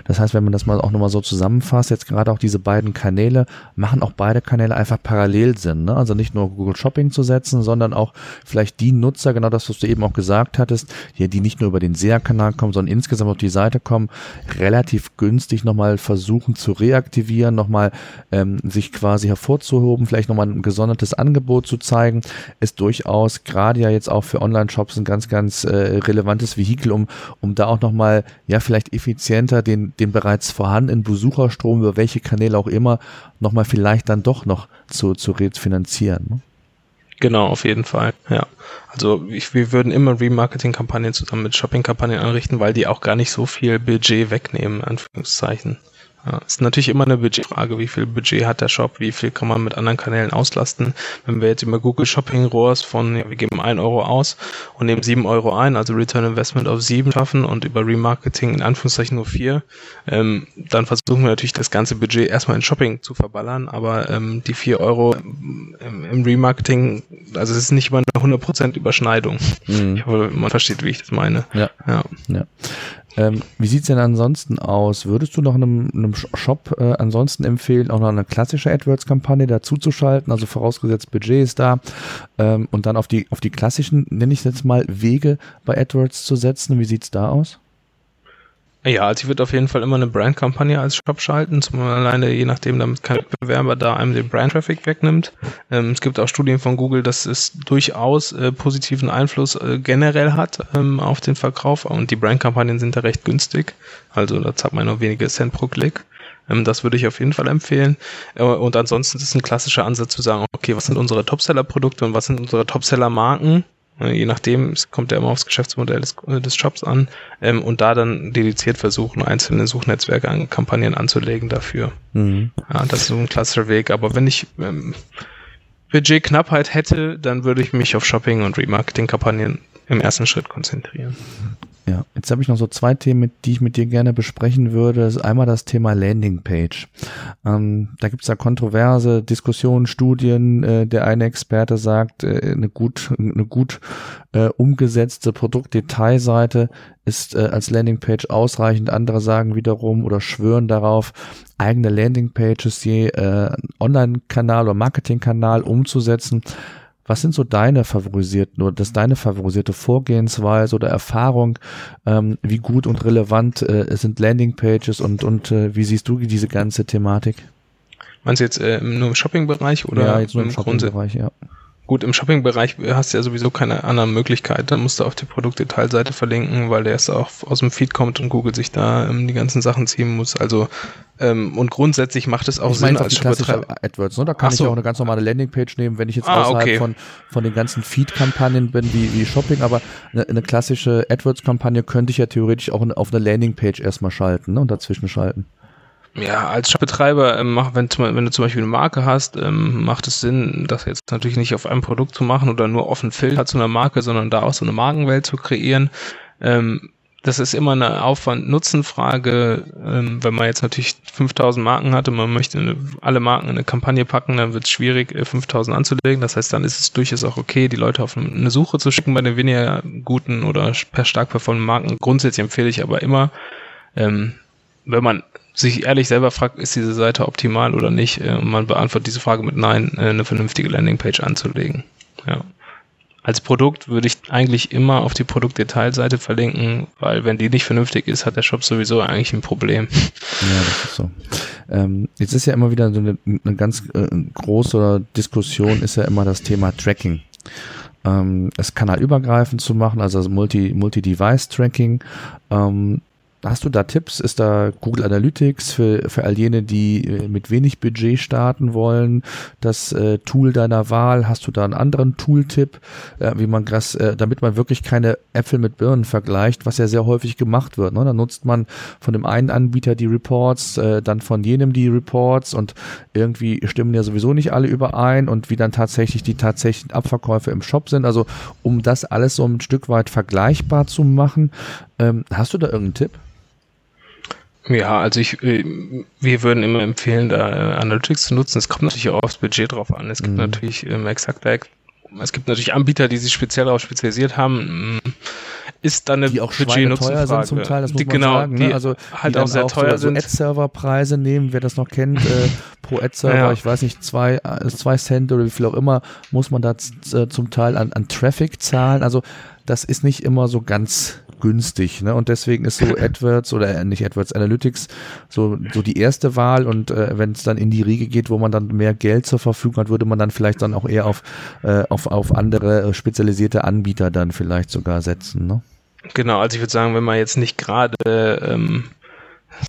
Das heißt, wenn man das mal auch nochmal so zusammenfasst, jetzt gerade auch diese beiden Kanäle, machen auch beide Kanäle einfach parallel Sinn. Ne? Also nicht nur Google Shopping zu setzen, sondern auch vielleicht die Nutzer, genau das, was du eben auch gesagt hattest, die, die nicht nur über den SEA-Kanal kommen, sondern insgesamt auf die Seite kommen, relativ günstig nochmal versuchen zu reaktivieren, nochmal ähm, sich quasi hervorzuhoben, vielleicht nochmal ein gesondertes Angebot zu zeigen, ist durchaus gerade ja jetzt auch für Online-Shops ein ganz, ganz äh, relevantes Vehikel, um, um da auch nochmal, ja, vielleicht effizient effizienter den, den bereits vorhandenen Besucherstrom über welche Kanäle auch immer nochmal vielleicht dann doch noch zu, zu refinanzieren. Ne? Genau, auf jeden Fall, ja. Also ich, wir würden immer Remarketing-Kampagnen zusammen mit Shopping-Kampagnen anrichten, weil die auch gar nicht so viel Budget wegnehmen, Anführungszeichen. Ja, ist natürlich immer eine Budgetfrage, wie viel Budget hat der Shop, wie viel kann man mit anderen Kanälen auslasten. Wenn wir jetzt über Google Shopping ROAS von, ja, wir geben ein Euro aus und nehmen sieben Euro ein, also Return Investment auf sieben schaffen und über Remarketing in Anführungszeichen nur vier, ähm, dann versuchen wir natürlich das ganze Budget erstmal in Shopping zu verballern, aber ähm, die vier Euro im, im Remarketing, also es ist nicht immer eine 100% Überschneidung. Mhm. Ich hoffe, man versteht, wie ich das meine. Ja. ja. ja. Ähm, wie sieht's denn ansonsten aus? Würdest du noch einem, einem Shop äh, ansonsten empfehlen, auch noch eine klassische AdWords-Kampagne dazuzuschalten? Also vorausgesetzt Budget ist da ähm, und dann auf die auf die klassischen, nenne ich es jetzt mal, Wege bei AdWords zu setzen. Wie sieht's da aus? Ja, also ich würde auf jeden Fall immer eine Brandkampagne als Shop schalten, zum alleine je nachdem, damit kein Bewerber da einem den Brand-Traffic wegnimmt. Ähm, es gibt auch Studien von Google, dass es durchaus äh, positiven Einfluss äh, generell hat ähm, auf den Verkauf und die Brandkampagnen sind da recht günstig. Also da zahlt man nur wenige Cent pro Klick. Ähm, das würde ich auf jeden Fall empfehlen. Äh, und ansonsten ist es ein klassischer Ansatz zu sagen, okay, was sind unsere Topseller-Produkte und was sind unsere Topseller-Marken? Ne, je nachdem, es kommt ja immer aufs Geschäftsmodell des, äh, des Shops an ähm, und da dann dediziert versuchen, einzelne Suchnetzwerke an Kampagnen anzulegen dafür. Mhm. Ja, das ist so ein klassischer Weg. Aber wenn ich ähm, Budgetknappheit hätte, dann würde ich mich auf Shopping und Remarketing-Kampagnen im ersten Schritt konzentrieren. Ja, jetzt habe ich noch so zwei Themen, die ich mit dir gerne besprechen würde. Das ist einmal das Thema Landingpage. Ähm, da gibt es ja kontroverse Diskussionen, Studien. Äh, der eine Experte sagt, äh, eine gut, eine gut äh, umgesetzte Produktdetailseite ist äh, als Landingpage ausreichend. Andere sagen wiederum oder schwören darauf, eigene Landingpages je äh, Online-Kanal oder Marketing-Kanal umzusetzen. Was sind so deine favorisierten oder das deine favorisierte Vorgehensweise oder Erfahrung? Ähm, wie gut und relevant äh, sind Landingpages und, und äh, wie siehst du diese ganze Thematik? Meinst du jetzt äh, nur im Shopping-Bereich oder ja, jetzt nur im, im Shopping-Bereich, ja. Gut, im Shopping-Bereich hast du ja sowieso keine anderen Möglichkeiten. Dann musst du auf die Produktdetailseite verlinken, weil der erst auch aus dem Feed kommt und Google sich da ähm, die ganzen Sachen ziehen muss. Also ähm, und grundsätzlich macht es auch ich Sinn als klassische AdWords. Ne? Da kann so. ich ja auch eine ganz normale Landingpage nehmen, wenn ich jetzt ah, außerhalb okay. von, von den ganzen Feed-Kampagnen bin, wie, wie Shopping. Aber eine, eine klassische AdWords-Kampagne könnte ich ja theoretisch auch auf eine Landingpage erstmal schalten ne? und dazwischen schalten. Ja, als Shopbetreiber, ähm, wenn, wenn du zum Beispiel eine Marke hast, ähm, macht es Sinn, das jetzt natürlich nicht auf einem Produkt zu machen oder nur offen Filter zu einer Marke, sondern da auch so eine Markenwelt zu kreieren. Ähm, das ist immer eine Aufwand-Nutzen-Frage. Ähm, wenn man jetzt natürlich 5000 Marken hat und man möchte eine, alle Marken in eine Kampagne packen, dann wird es schwierig, 5000 äh, anzulegen. Das heißt, dann ist es durchaus auch okay, die Leute auf eine Suche zu schicken bei den weniger guten oder stark performenden Marken. Grundsätzlich empfehle ich aber immer, ähm, wenn man sich ehrlich selber fragt, ist diese Seite optimal oder nicht, äh, man beantwortet diese Frage mit Nein, äh, eine vernünftige Landingpage anzulegen. Ja als Produkt würde ich eigentlich immer auf die Produktdetailseite verlinken, weil wenn die nicht vernünftig ist, hat der Shop sowieso eigentlich ein Problem. Ja, das ist so. Ähm, jetzt ist ja immer wieder so eine, eine ganz äh, große Diskussion, ist ja immer das Thema Tracking. Ähm, es kanalübergreifend zu machen, also Multi, Multi-Device-Tracking. Ähm, Hast du da Tipps? Ist da Google Analytics für, für all jene, die äh, mit wenig Budget starten wollen, das äh, Tool deiner Wahl? Hast du da einen anderen Tooltip, äh, wie man das, äh, damit man wirklich keine Äpfel mit Birnen vergleicht, was ja sehr häufig gemacht wird. Ne? Dann nutzt man von dem einen Anbieter die Reports, äh, dann von jenem die Reports und irgendwie stimmen ja sowieso nicht alle überein und wie dann tatsächlich die tatsächlichen Abverkäufe im Shop sind. Also um das alles so ein Stück weit vergleichbar zu machen, ähm, hast du da irgendeinen Tipp? Ja, also ich, äh, wir würden immer empfehlen, da äh, Analytics zu nutzen. Es kommt natürlich auch aufs Budget drauf an. Es gibt mhm. natürlich ähm, exakt, es gibt natürlich Anbieter, die sich speziell darauf spezialisiert haben. Mm, ist dann eine die auch teuer sind zum Teil, das muss die, man genau, sagen. Ne? Also halt auch sehr auch teuer so, sind. So Ad-Server-Preise nehmen, wer das noch kennt, äh, pro Ad-Server, ja. ich weiß nicht, zwei, äh, zwei Cent oder wie viel auch immer, muss man da zum Teil an, an Traffic zahlen. Also das ist nicht immer so ganz günstig. Ne? Und deswegen ist so AdWords oder äh, nicht AdWords Analytics so, so die erste Wahl. Und äh, wenn es dann in die Riege geht, wo man dann mehr Geld zur Verfügung hat, würde man dann vielleicht dann auch eher auf, äh, auf, auf andere äh, spezialisierte Anbieter dann vielleicht sogar setzen. Ne? Genau, also ich würde sagen, wenn man jetzt nicht gerade ähm,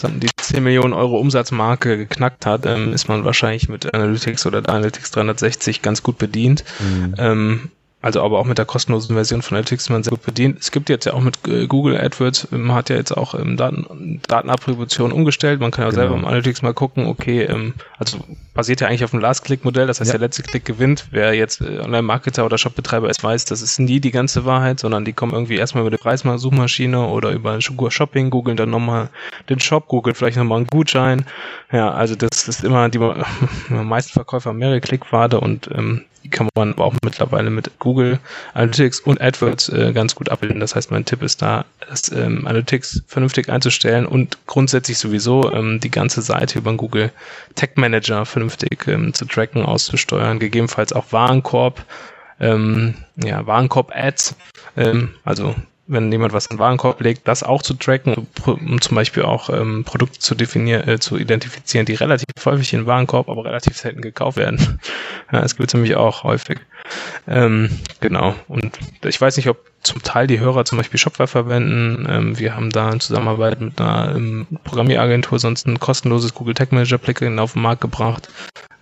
die 10 Millionen Euro Umsatzmarke geknackt hat, ähm, ist man wahrscheinlich mit Analytics oder Analytics 360 ganz gut bedient. Mhm. Ähm, also aber auch mit der kostenlosen Version von Analytics man sehr gut bedient. Es gibt jetzt ja auch mit äh, Google AdWords, man hat ja jetzt auch ähm, Daten, Datenattribution umgestellt. Man kann ja genau. selber im Analytics mal gucken, okay, ähm, also basiert ja eigentlich auf dem Last-Click-Modell, das heißt ja. der letzte Klick gewinnt. Wer jetzt äh, Online-Marketer oder Shopbetreiber ist, weiß, das ist nie die ganze Wahrheit, sondern die kommen irgendwie erstmal über die Preissuchmaschine oder über Shopping, googeln dann nochmal den Shop, googeln vielleicht nochmal einen Gutschein. Ja, also das ist immer die, die meisten Verkäufer mehrere Klickwarte und ähm, die kann man aber auch mittlerweile mit Google Analytics und AdWords äh, ganz gut abbilden. Das heißt, mein Tipp ist da, das ähm, Analytics vernünftig einzustellen und grundsätzlich sowieso ähm, die ganze Seite über Google Tech Manager vernünftig ähm, zu tracken, auszusteuern, gegebenenfalls auch Warenkorb, ähm, ja, Warenkorb-Ads, ähm, also wenn jemand was in den Warenkorb legt, das auch zu tracken, um zum Beispiel auch ähm, Produkte zu definieren, äh, zu identifizieren, die relativ häufig in den Warenkorb, aber relativ selten gekauft werden. ja, das gibt es nämlich auch häufig. Ähm, genau. Und ich weiß nicht, ob zum Teil die Hörer zum Beispiel Shopware verwenden. Ähm, wir haben da in Zusammenarbeit mit einer ähm, Programmieragentur sonst ein kostenloses Google Tag Manager Plugin auf den Markt gebracht,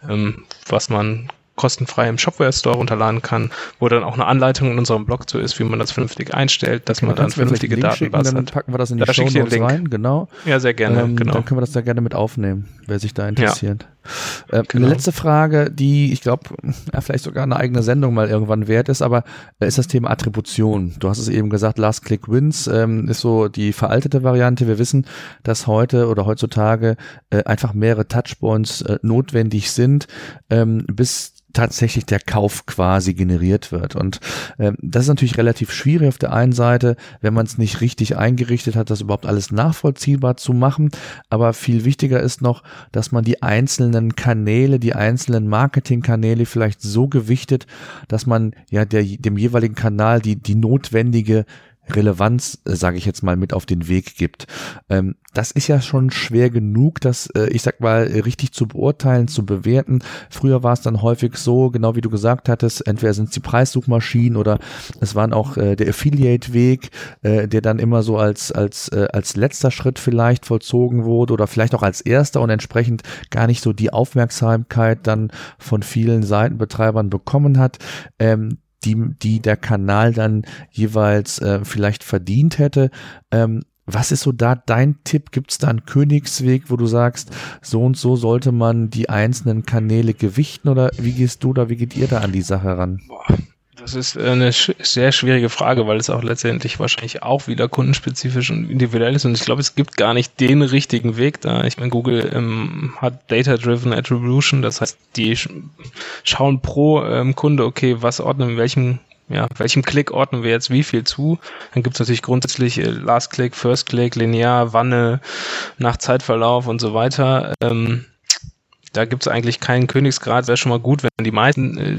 ähm, was man kostenfrei im Shopware Store runterladen kann, wo dann auch eine Anleitung in unserem Blog so ist, wie man das vernünftig einstellt, dass okay, man dann vernünftige Datenbasis hat. Dann packen wir das in die da Show Notes rein, genau. Ja, sehr gerne, ähm, genau. Dann können wir das da gerne mit aufnehmen, wer sich da interessiert. Ja. Äh, genau. Eine letzte Frage, die ich glaube, ja, vielleicht sogar eine eigene Sendung mal irgendwann wert ist, aber äh, ist das Thema Attribution. Du hast es eben gesagt, Last Click Wins ähm, ist so die veraltete Variante. Wir wissen, dass heute oder heutzutage äh, einfach mehrere Touchpoints äh, notwendig sind, ähm, bis tatsächlich der Kauf quasi generiert wird. Und äh, das ist natürlich relativ schwierig auf der einen Seite, wenn man es nicht richtig eingerichtet hat, das überhaupt alles nachvollziehbar zu machen. Aber viel wichtiger ist noch, dass man die einzelnen Kanäle, die einzelnen Marketingkanäle vielleicht so gewichtet, dass man ja der, dem jeweiligen Kanal die, die notwendige Relevanz, äh, sage ich jetzt mal, mit auf den Weg gibt. Ähm, das ist ja schon schwer genug, das, äh, ich sag mal, richtig zu beurteilen, zu bewerten. Früher war es dann häufig so, genau wie du gesagt hattest, entweder sind es die Preissuchmaschinen oder es waren auch äh, der Affiliate-Weg, äh, der dann immer so als, als, als letzter Schritt vielleicht vollzogen wurde oder vielleicht auch als erster und entsprechend gar nicht so die Aufmerksamkeit dann von vielen Seitenbetreibern bekommen hat. Ähm, die, die der Kanal dann jeweils äh, vielleicht verdient hätte. Ähm, was ist so da dein Tipp? Gibt es da einen Königsweg, wo du sagst, so und so sollte man die einzelnen Kanäle gewichten oder wie gehst du da, wie geht ihr da an die Sache ran? Boah, das ist eine sch sehr schwierige Frage, weil es auch letztendlich wahrscheinlich auch wieder kundenspezifisch und individuell ist. Und ich glaube, es gibt gar nicht den richtigen Weg da. Ich meine, Google ähm, hat Data-Driven Attribution, das heißt, die schauen pro ähm, Kunde, okay, was ordnen welchem ja, welchem Klick ordnen wir jetzt wie viel zu? Dann gibt es natürlich grundsätzlich äh, Last Click, First Click, linear, Wanne, nach Zeitverlauf und so weiter. Ähm, da gibt es eigentlich keinen Königsgrad. Wäre schon mal gut, wenn die meisten, äh,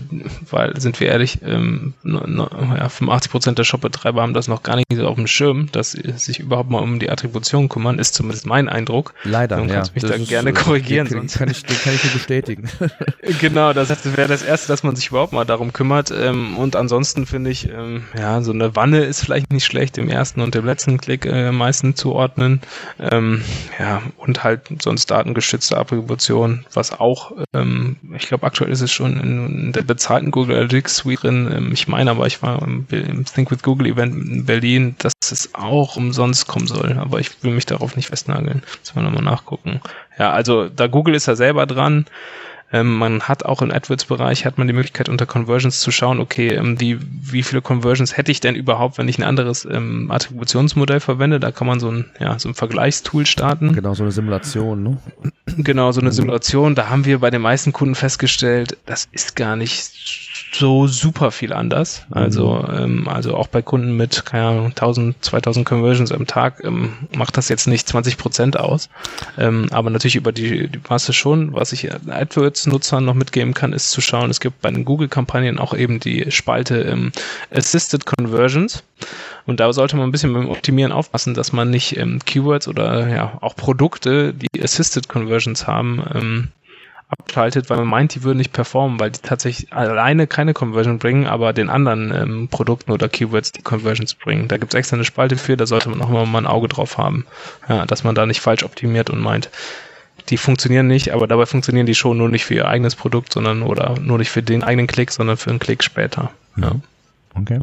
weil, sind wir ehrlich, ähm, no, ja, 85 Prozent der Shopbetreiber haben das noch gar nicht so auf dem Schirm, dass sie sich überhaupt mal um die Attribution kümmern, ist zumindest mein Eindruck. Leider, Du kannst mich da ist, gerne korrigieren. Den, sonst. Kann ich, den kann ich dir bestätigen. genau, das wäre das Erste, dass man sich überhaupt mal darum kümmert. Ähm, und ansonsten finde ich, ähm, ja, so eine Wanne ist vielleicht nicht schlecht, im ersten und im letzten Klick äh, meistens zuordnen. Ähm, ja, und halt sonst datengeschützte Attribution, was auch, ähm, ich glaube aktuell ist es schon in, der bezahlten Google Analytics Suite drin. Ähm, ich meine aber, ich war im, im, Think with Google Event in Berlin, dass es auch umsonst kommen soll. Aber ich will mich darauf nicht festnageln. Müssen wir nochmal nachgucken. Ja, also da Google ist ja selber dran. Ähm, man hat auch im AdWords-Bereich hat man die Möglichkeit unter Conversions zu schauen, okay, ähm, die, wie viele Conversions hätte ich denn überhaupt, wenn ich ein anderes ähm, Attributionsmodell verwende? Da kann man so ein, ja, so ein Vergleichstool starten. Genau, so eine Simulation, ne? Genau, so eine Simulation. Da haben wir bei den meisten Kunden festgestellt, das ist gar nicht so super viel anders. Also, mhm. ähm, also auch bei Kunden mit, keine Ahnung, 1000, 2000 Conversions am Tag ähm, macht das jetzt nicht 20 Prozent aus. Ähm, aber natürlich über die, die Masse schon. Was ich AdWords-Nutzern noch mitgeben kann, ist zu schauen, es gibt bei den Google-Kampagnen auch eben die Spalte ähm, Assisted Conversions. Und da sollte man ein bisschen beim Optimieren aufpassen, dass man nicht ähm, Keywords oder ja auch Produkte, die Assisted Conversions haben, ähm, abschaltet, weil man meint, die würden nicht performen, weil die tatsächlich alleine keine Conversion bringen, aber den anderen ähm, Produkten oder Keywords die Conversions bringen. Da gibt es extra eine Spalte für, da sollte man auch immer mal ein Auge drauf haben, ja, dass man da nicht falsch optimiert und meint, die funktionieren nicht, aber dabei funktionieren die schon nur nicht für ihr eigenes Produkt, sondern oder nur nicht für den eigenen Klick, sondern für einen Klick später. Ja. Okay.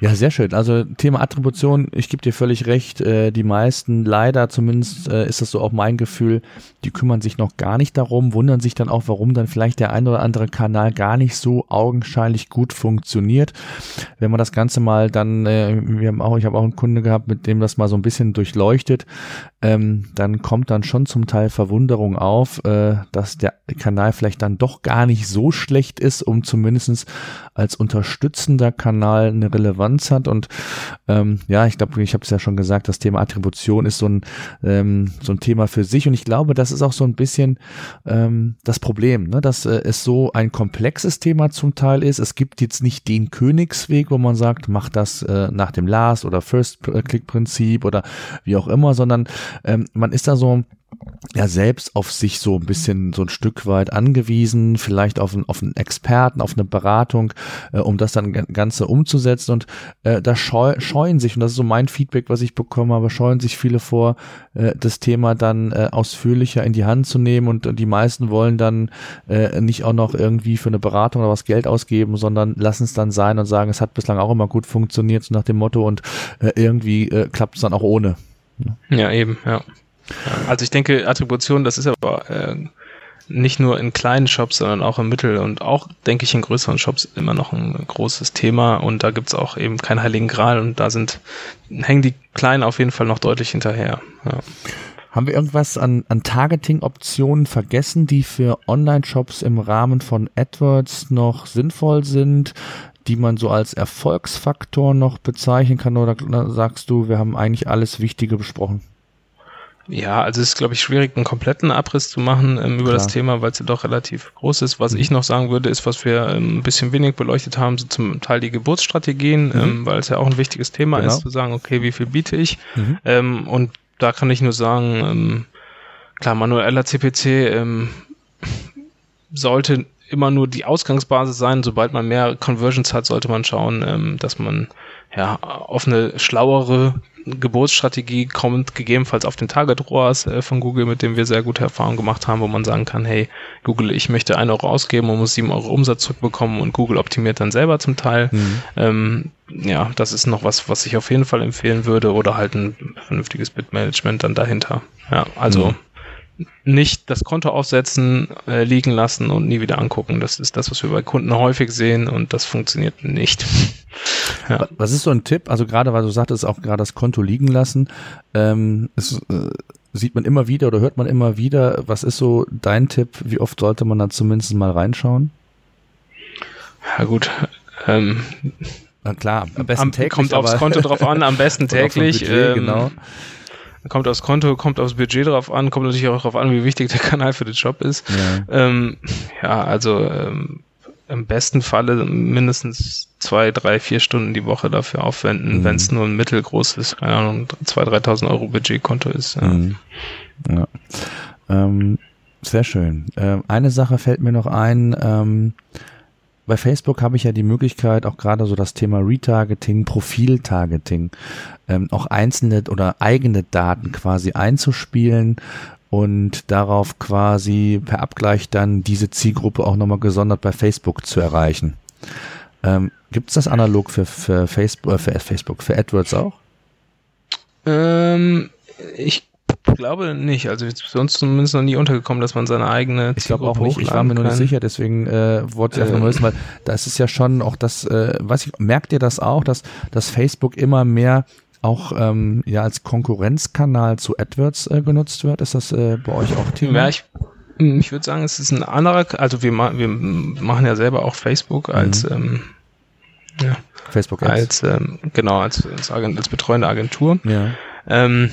Ja, sehr schön. Also Thema Attribution, ich gebe dir völlig recht. Äh, die meisten, leider zumindest äh, ist das so auch mein Gefühl, die kümmern sich noch gar nicht darum, wundern sich dann auch, warum dann vielleicht der ein oder andere Kanal gar nicht so augenscheinlich gut funktioniert. Wenn man das Ganze mal dann, äh, wir haben auch, ich habe auch einen Kunde gehabt, mit dem das mal so ein bisschen durchleuchtet, ähm, dann kommt dann schon zum Teil Verwunderung auf, äh, dass der Kanal vielleicht dann doch gar nicht so schlecht ist, um zumindestens als unterstützender Kanal eine Relevanz hat. Und ähm, ja, ich glaube, ich habe es ja schon gesagt, das Thema Attribution ist so ein, ähm, so ein Thema für sich. Und ich glaube, das ist auch so ein bisschen ähm, das Problem, ne? dass äh, es so ein komplexes Thema zum Teil ist. Es gibt jetzt nicht den Königsweg, wo man sagt, mach das äh, nach dem Last oder First-Click-Prinzip oder wie auch immer, sondern ähm, man ist da so ja selbst auf sich so ein bisschen so ein Stück weit angewiesen, vielleicht auf einen, auf einen Experten, auf eine Beratung, äh, um das dann Ganze umzusetzen. Und äh, da scheu, scheuen sich, und das ist so mein Feedback, was ich bekommen habe, scheuen sich viele vor, äh, das Thema dann äh, ausführlicher in die Hand zu nehmen. Und, und die meisten wollen dann äh, nicht auch noch irgendwie für eine Beratung oder was Geld ausgeben, sondern lassen es dann sein und sagen, es hat bislang auch immer gut funktioniert, so nach dem Motto, und äh, irgendwie äh, klappt es dann auch ohne. Ja, eben, ja. Also ich denke, Attribution, das ist aber äh, nicht nur in kleinen Shops, sondern auch im Mittel und auch, denke ich, in größeren Shops immer noch ein großes Thema und da gibt's auch eben keinen heiligen Gral und da sind, hängen die Kleinen auf jeden Fall noch deutlich hinterher. Ja. Haben wir irgendwas an, an Targeting-Optionen vergessen, die für Online-Shops im Rahmen von AdWords noch sinnvoll sind, die man so als Erfolgsfaktor noch bezeichnen kann? Oder sagst du, wir haben eigentlich alles Wichtige besprochen? Ja, also es ist, glaube ich, schwierig, einen kompletten Abriss zu machen ähm, über Klar. das Thema, weil es ja doch relativ groß ist. Was mhm. ich noch sagen würde, ist, was wir ähm, ein bisschen wenig beleuchtet haben, so zum Teil die Geburtsstrategien, mhm. ähm, weil es ja auch ein wichtiges Thema genau. ist, zu sagen, okay, wie viel biete ich? Mhm. Ähm, und da kann ich nur sagen, ähm, klar, manueller CPC ähm, sollte immer nur die Ausgangsbasis sein. Sobald man mehr Conversions hat, sollte man schauen, dass man ja auf eine schlauere Geburtsstrategie kommt gegebenenfalls auf den Target ROAS äh, von Google, mit dem wir sehr gute Erfahrungen gemacht haben, wo man sagen kann, hey, Google, ich möchte 1 Euro ausgeben und muss 7 Euro Umsatz zurückbekommen und Google optimiert dann selber zum Teil. Mhm. Ähm, ja, das ist noch was, was ich auf jeden Fall empfehlen würde oder halt ein vernünftiges Bitmanagement dann dahinter. Ja, also mhm. Nicht das Konto aufsetzen, äh, liegen lassen und nie wieder angucken. Das ist das, was wir bei Kunden häufig sehen und das funktioniert nicht. ja. Was ist so ein Tipp? Also gerade, weil du sagtest, auch gerade das Konto liegen lassen. Ähm, ist, äh, sieht man immer wieder oder hört man immer wieder. Was ist so dein Tipp? Wie oft sollte man da zumindest mal reinschauen? Ja gut, ähm, na klar, am besten am, täglich. Kommt aufs Konto drauf an, am besten täglich. Budget, ähm, genau. Kommt aufs Konto, kommt aufs Budget drauf an, kommt natürlich auch darauf an, wie wichtig der Kanal für den Job ist. Ja, ähm, ja also ähm, im besten Falle mindestens zwei, drei, vier Stunden die Woche dafür aufwenden, mhm. wenn es nur ein mittelgroßes, keine Ahnung, 2.000, 3.000 Euro Budgetkonto ist. Ja. Mhm. ja. Ähm, sehr schön. Ähm, eine Sache fällt mir noch ein. Bei Facebook habe ich ja die Möglichkeit, auch gerade so das Thema Retargeting, Profiltargeting, ähm, auch einzelne oder eigene Daten quasi einzuspielen und darauf quasi per Abgleich dann diese Zielgruppe auch nochmal gesondert bei Facebook zu erreichen. Ähm, Gibt es das analog für, für, Facebook, äh, für Facebook, für AdWords auch? Ähm, ich glaube nicht. Also ist sonst zumindest noch nie untergekommen, dass man seine eigene Ich glaube auch nicht. Ich war mir nur nicht sicher, deswegen äh, wollte ich einfach äh. wissen, weil das ist ja schon auch das, äh, weiß ich, merkt ihr das auch, dass, dass Facebook immer mehr auch ähm, ja als Konkurrenzkanal zu AdWords äh, genutzt wird? Ist das äh, bei euch auch Thema? Ja, ich, ich würde sagen, es ist ein anderer, also wir, ma wir machen ja selber auch Facebook als mhm. ähm, ja, Facebook Ads. als ähm, genau als, als, als betreuende Agentur. Ja. Ähm, äh,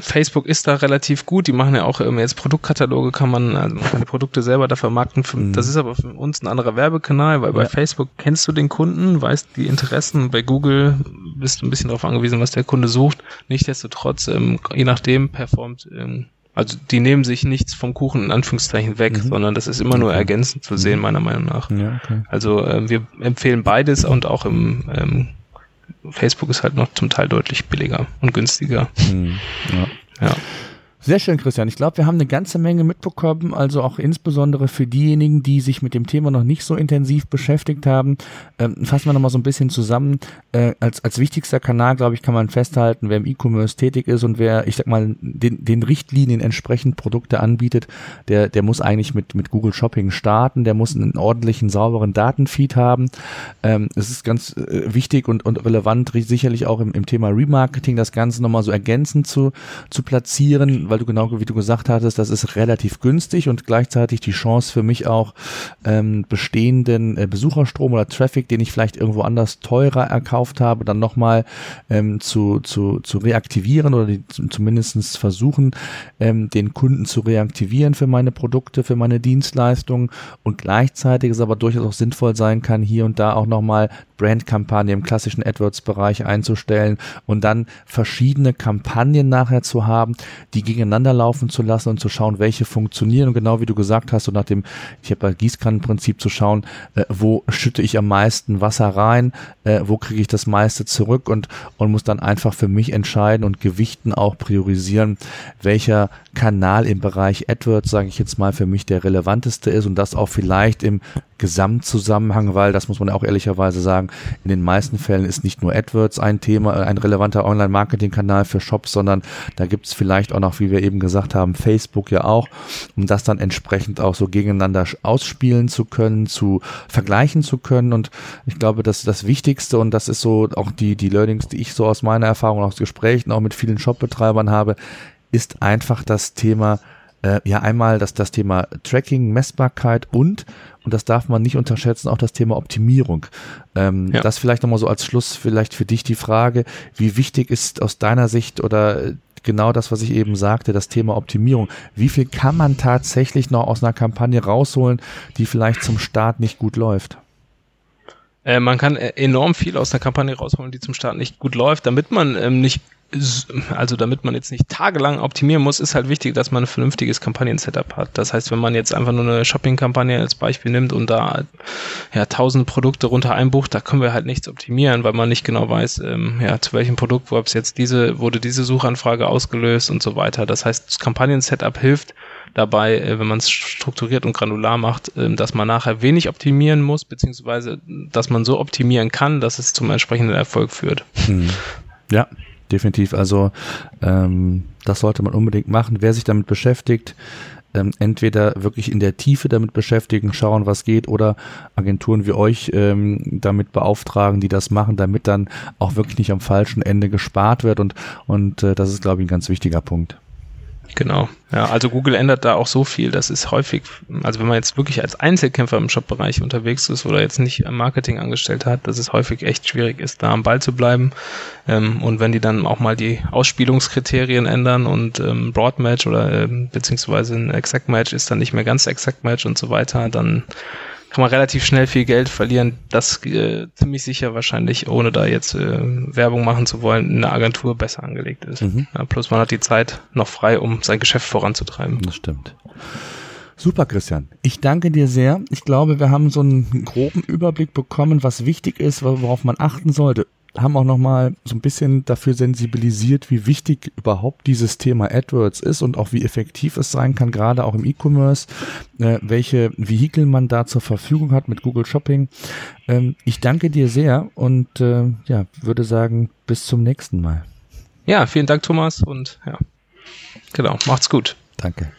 Facebook ist da relativ gut. Die machen ja auch ähm, jetzt Produktkataloge, kann man, also man kann die Produkte selber da vermarkten. Mhm. Das ist aber für uns ein anderer Werbekanal, weil ja. bei Facebook kennst du den Kunden, weißt die Interessen. Bei Google bist du ein bisschen darauf angewiesen, was der Kunde sucht. Nichtsdestotrotz, ähm, je nachdem performt, ähm, also die nehmen sich nichts vom Kuchen in Anführungszeichen weg, mhm. sondern das ist immer nur ergänzend zu sehen, mhm. meiner Meinung nach. Ja, okay. Also ähm, wir empfehlen beides und auch im ähm, Facebook ist halt noch zum Teil deutlich billiger und günstiger. Hm, ja. ja. Sehr schön, Christian. Ich glaube, wir haben eine ganze Menge mitbekommen, also auch insbesondere für diejenigen, die sich mit dem Thema noch nicht so intensiv beschäftigt haben. Ähm, fassen wir nochmal so ein bisschen zusammen. Äh, als, als wichtigster Kanal, glaube ich, kann man festhalten, wer im E-Commerce tätig ist und wer, ich sag mal, den, den Richtlinien entsprechend Produkte anbietet, der, der muss eigentlich mit, mit Google Shopping starten, der muss einen ordentlichen, sauberen Datenfeed haben. Ähm, es ist ganz äh, wichtig und, und relevant, sicherlich auch im, im Thema Remarketing, das Ganze nochmal so ergänzend zu, zu platzieren, weil weil du genau wie du gesagt hattest, das ist relativ günstig und gleichzeitig die Chance für mich auch ähm, bestehenden äh, Besucherstrom oder Traffic, den ich vielleicht irgendwo anders teurer erkauft habe, dann nochmal ähm, zu, zu, zu reaktivieren oder die, zumindest versuchen, ähm, den Kunden zu reaktivieren für meine Produkte, für meine Dienstleistungen und gleichzeitig es aber durchaus auch sinnvoll sein kann, hier und da auch nochmal Brandkampagne im klassischen AdWords-Bereich einzustellen und dann verschiedene Kampagnen nachher zu haben, die gegeneinander laufen zu lassen und zu schauen, welche funktionieren. Und genau wie du gesagt hast, so nach dem, ich habe bei Gießkannenprinzip zu schauen, äh, wo schütte ich am meisten Wasser rein, äh, wo kriege ich das meiste zurück und, und muss dann einfach für mich entscheiden und gewichten auch priorisieren, welcher Kanal im Bereich AdWords, sage ich jetzt mal, für mich der relevanteste ist und das auch vielleicht im Gesamtzusammenhang, weil das muss man auch ehrlicherweise sagen, in den meisten Fällen ist nicht nur AdWords ein Thema, äh, ein relevanter Online-Marketing-Kanal für Shops, sondern da gibt es vielleicht auch noch, wie wir eben gesagt haben, Facebook ja auch, um das dann entsprechend auch so gegeneinander ausspielen zu können, zu vergleichen zu können. Und ich glaube, das ist das Wichtigste und das ist so auch die, die Learnings, die ich so aus meiner Erfahrung aus Gesprächen auch mit vielen Shopbetreibern habe, ist einfach das Thema, äh, ja einmal das, das Thema Tracking, Messbarkeit und, und das darf man nicht unterschätzen, auch das Thema Optimierung. Ähm, ja. Das vielleicht nochmal so als Schluss vielleicht für dich die Frage, wie wichtig ist aus deiner Sicht oder genau das, was ich eben sagte, das Thema Optimierung. Wie viel kann man tatsächlich noch aus einer Kampagne rausholen, die vielleicht zum Start nicht gut läuft? Äh, man kann äh, enorm viel aus einer Kampagne rausholen, die zum Start nicht gut läuft, damit man ähm, nicht also damit man jetzt nicht tagelang optimieren muss, ist halt wichtig, dass man ein vernünftiges Kampagnen-Setup hat. Das heißt, wenn man jetzt einfach nur eine Shopping-Kampagne als Beispiel nimmt und da ja tausend Produkte runter einbucht, da können wir halt nichts optimieren, weil man nicht genau weiß, ähm, ja, zu welchem Produkt wo jetzt diese, wurde diese Suchanfrage ausgelöst und so weiter. Das heißt, das Kampagnen-Setup hilft dabei, äh, wenn man es strukturiert und granular macht, äh, dass man nachher wenig optimieren muss, beziehungsweise dass man so optimieren kann, dass es zum entsprechenden Erfolg führt. Hm. Ja, definitiv. Also ähm, das sollte man unbedingt machen. Wer sich damit beschäftigt, ähm, entweder wirklich in der Tiefe damit beschäftigen, schauen, was geht, oder Agenturen wie euch ähm, damit beauftragen, die das machen, damit dann auch wirklich nicht am falschen Ende gespart wird. Und, und äh, das ist, glaube ich, ein ganz wichtiger Punkt. Genau. Ja, also Google ändert da auch so viel. Das ist häufig, also wenn man jetzt wirklich als Einzelkämpfer im Shop-Bereich unterwegs ist oder jetzt nicht Marketing angestellt hat, dass es häufig echt schwierig ist, da am Ball zu bleiben. Ähm, und wenn die dann auch mal die Ausspielungskriterien ändern und ähm, Broad Match oder ähm, beziehungsweise ein Exact Match ist dann nicht mehr ganz Exact Match und so weiter, dann kann man relativ schnell viel Geld verlieren. Das äh, ziemlich sicher wahrscheinlich, ohne da jetzt äh, Werbung machen zu wollen, in einer Agentur besser angelegt ist. Mhm. Ja, plus man hat die Zeit noch frei, um sein Geschäft voranzutreiben. Das stimmt. Super, Christian. Ich danke dir sehr. Ich glaube, wir haben so einen groben Überblick bekommen, was wichtig ist, worauf man achten sollte haben auch nochmal so ein bisschen dafür sensibilisiert, wie wichtig überhaupt dieses Thema AdWords ist und auch wie effektiv es sein kann, gerade auch im E-Commerce, äh, welche Vehikel man da zur Verfügung hat mit Google Shopping. Ähm, ich danke dir sehr und äh, ja, würde sagen, bis zum nächsten Mal. Ja, vielen Dank, Thomas, und ja, genau, macht's gut. Danke.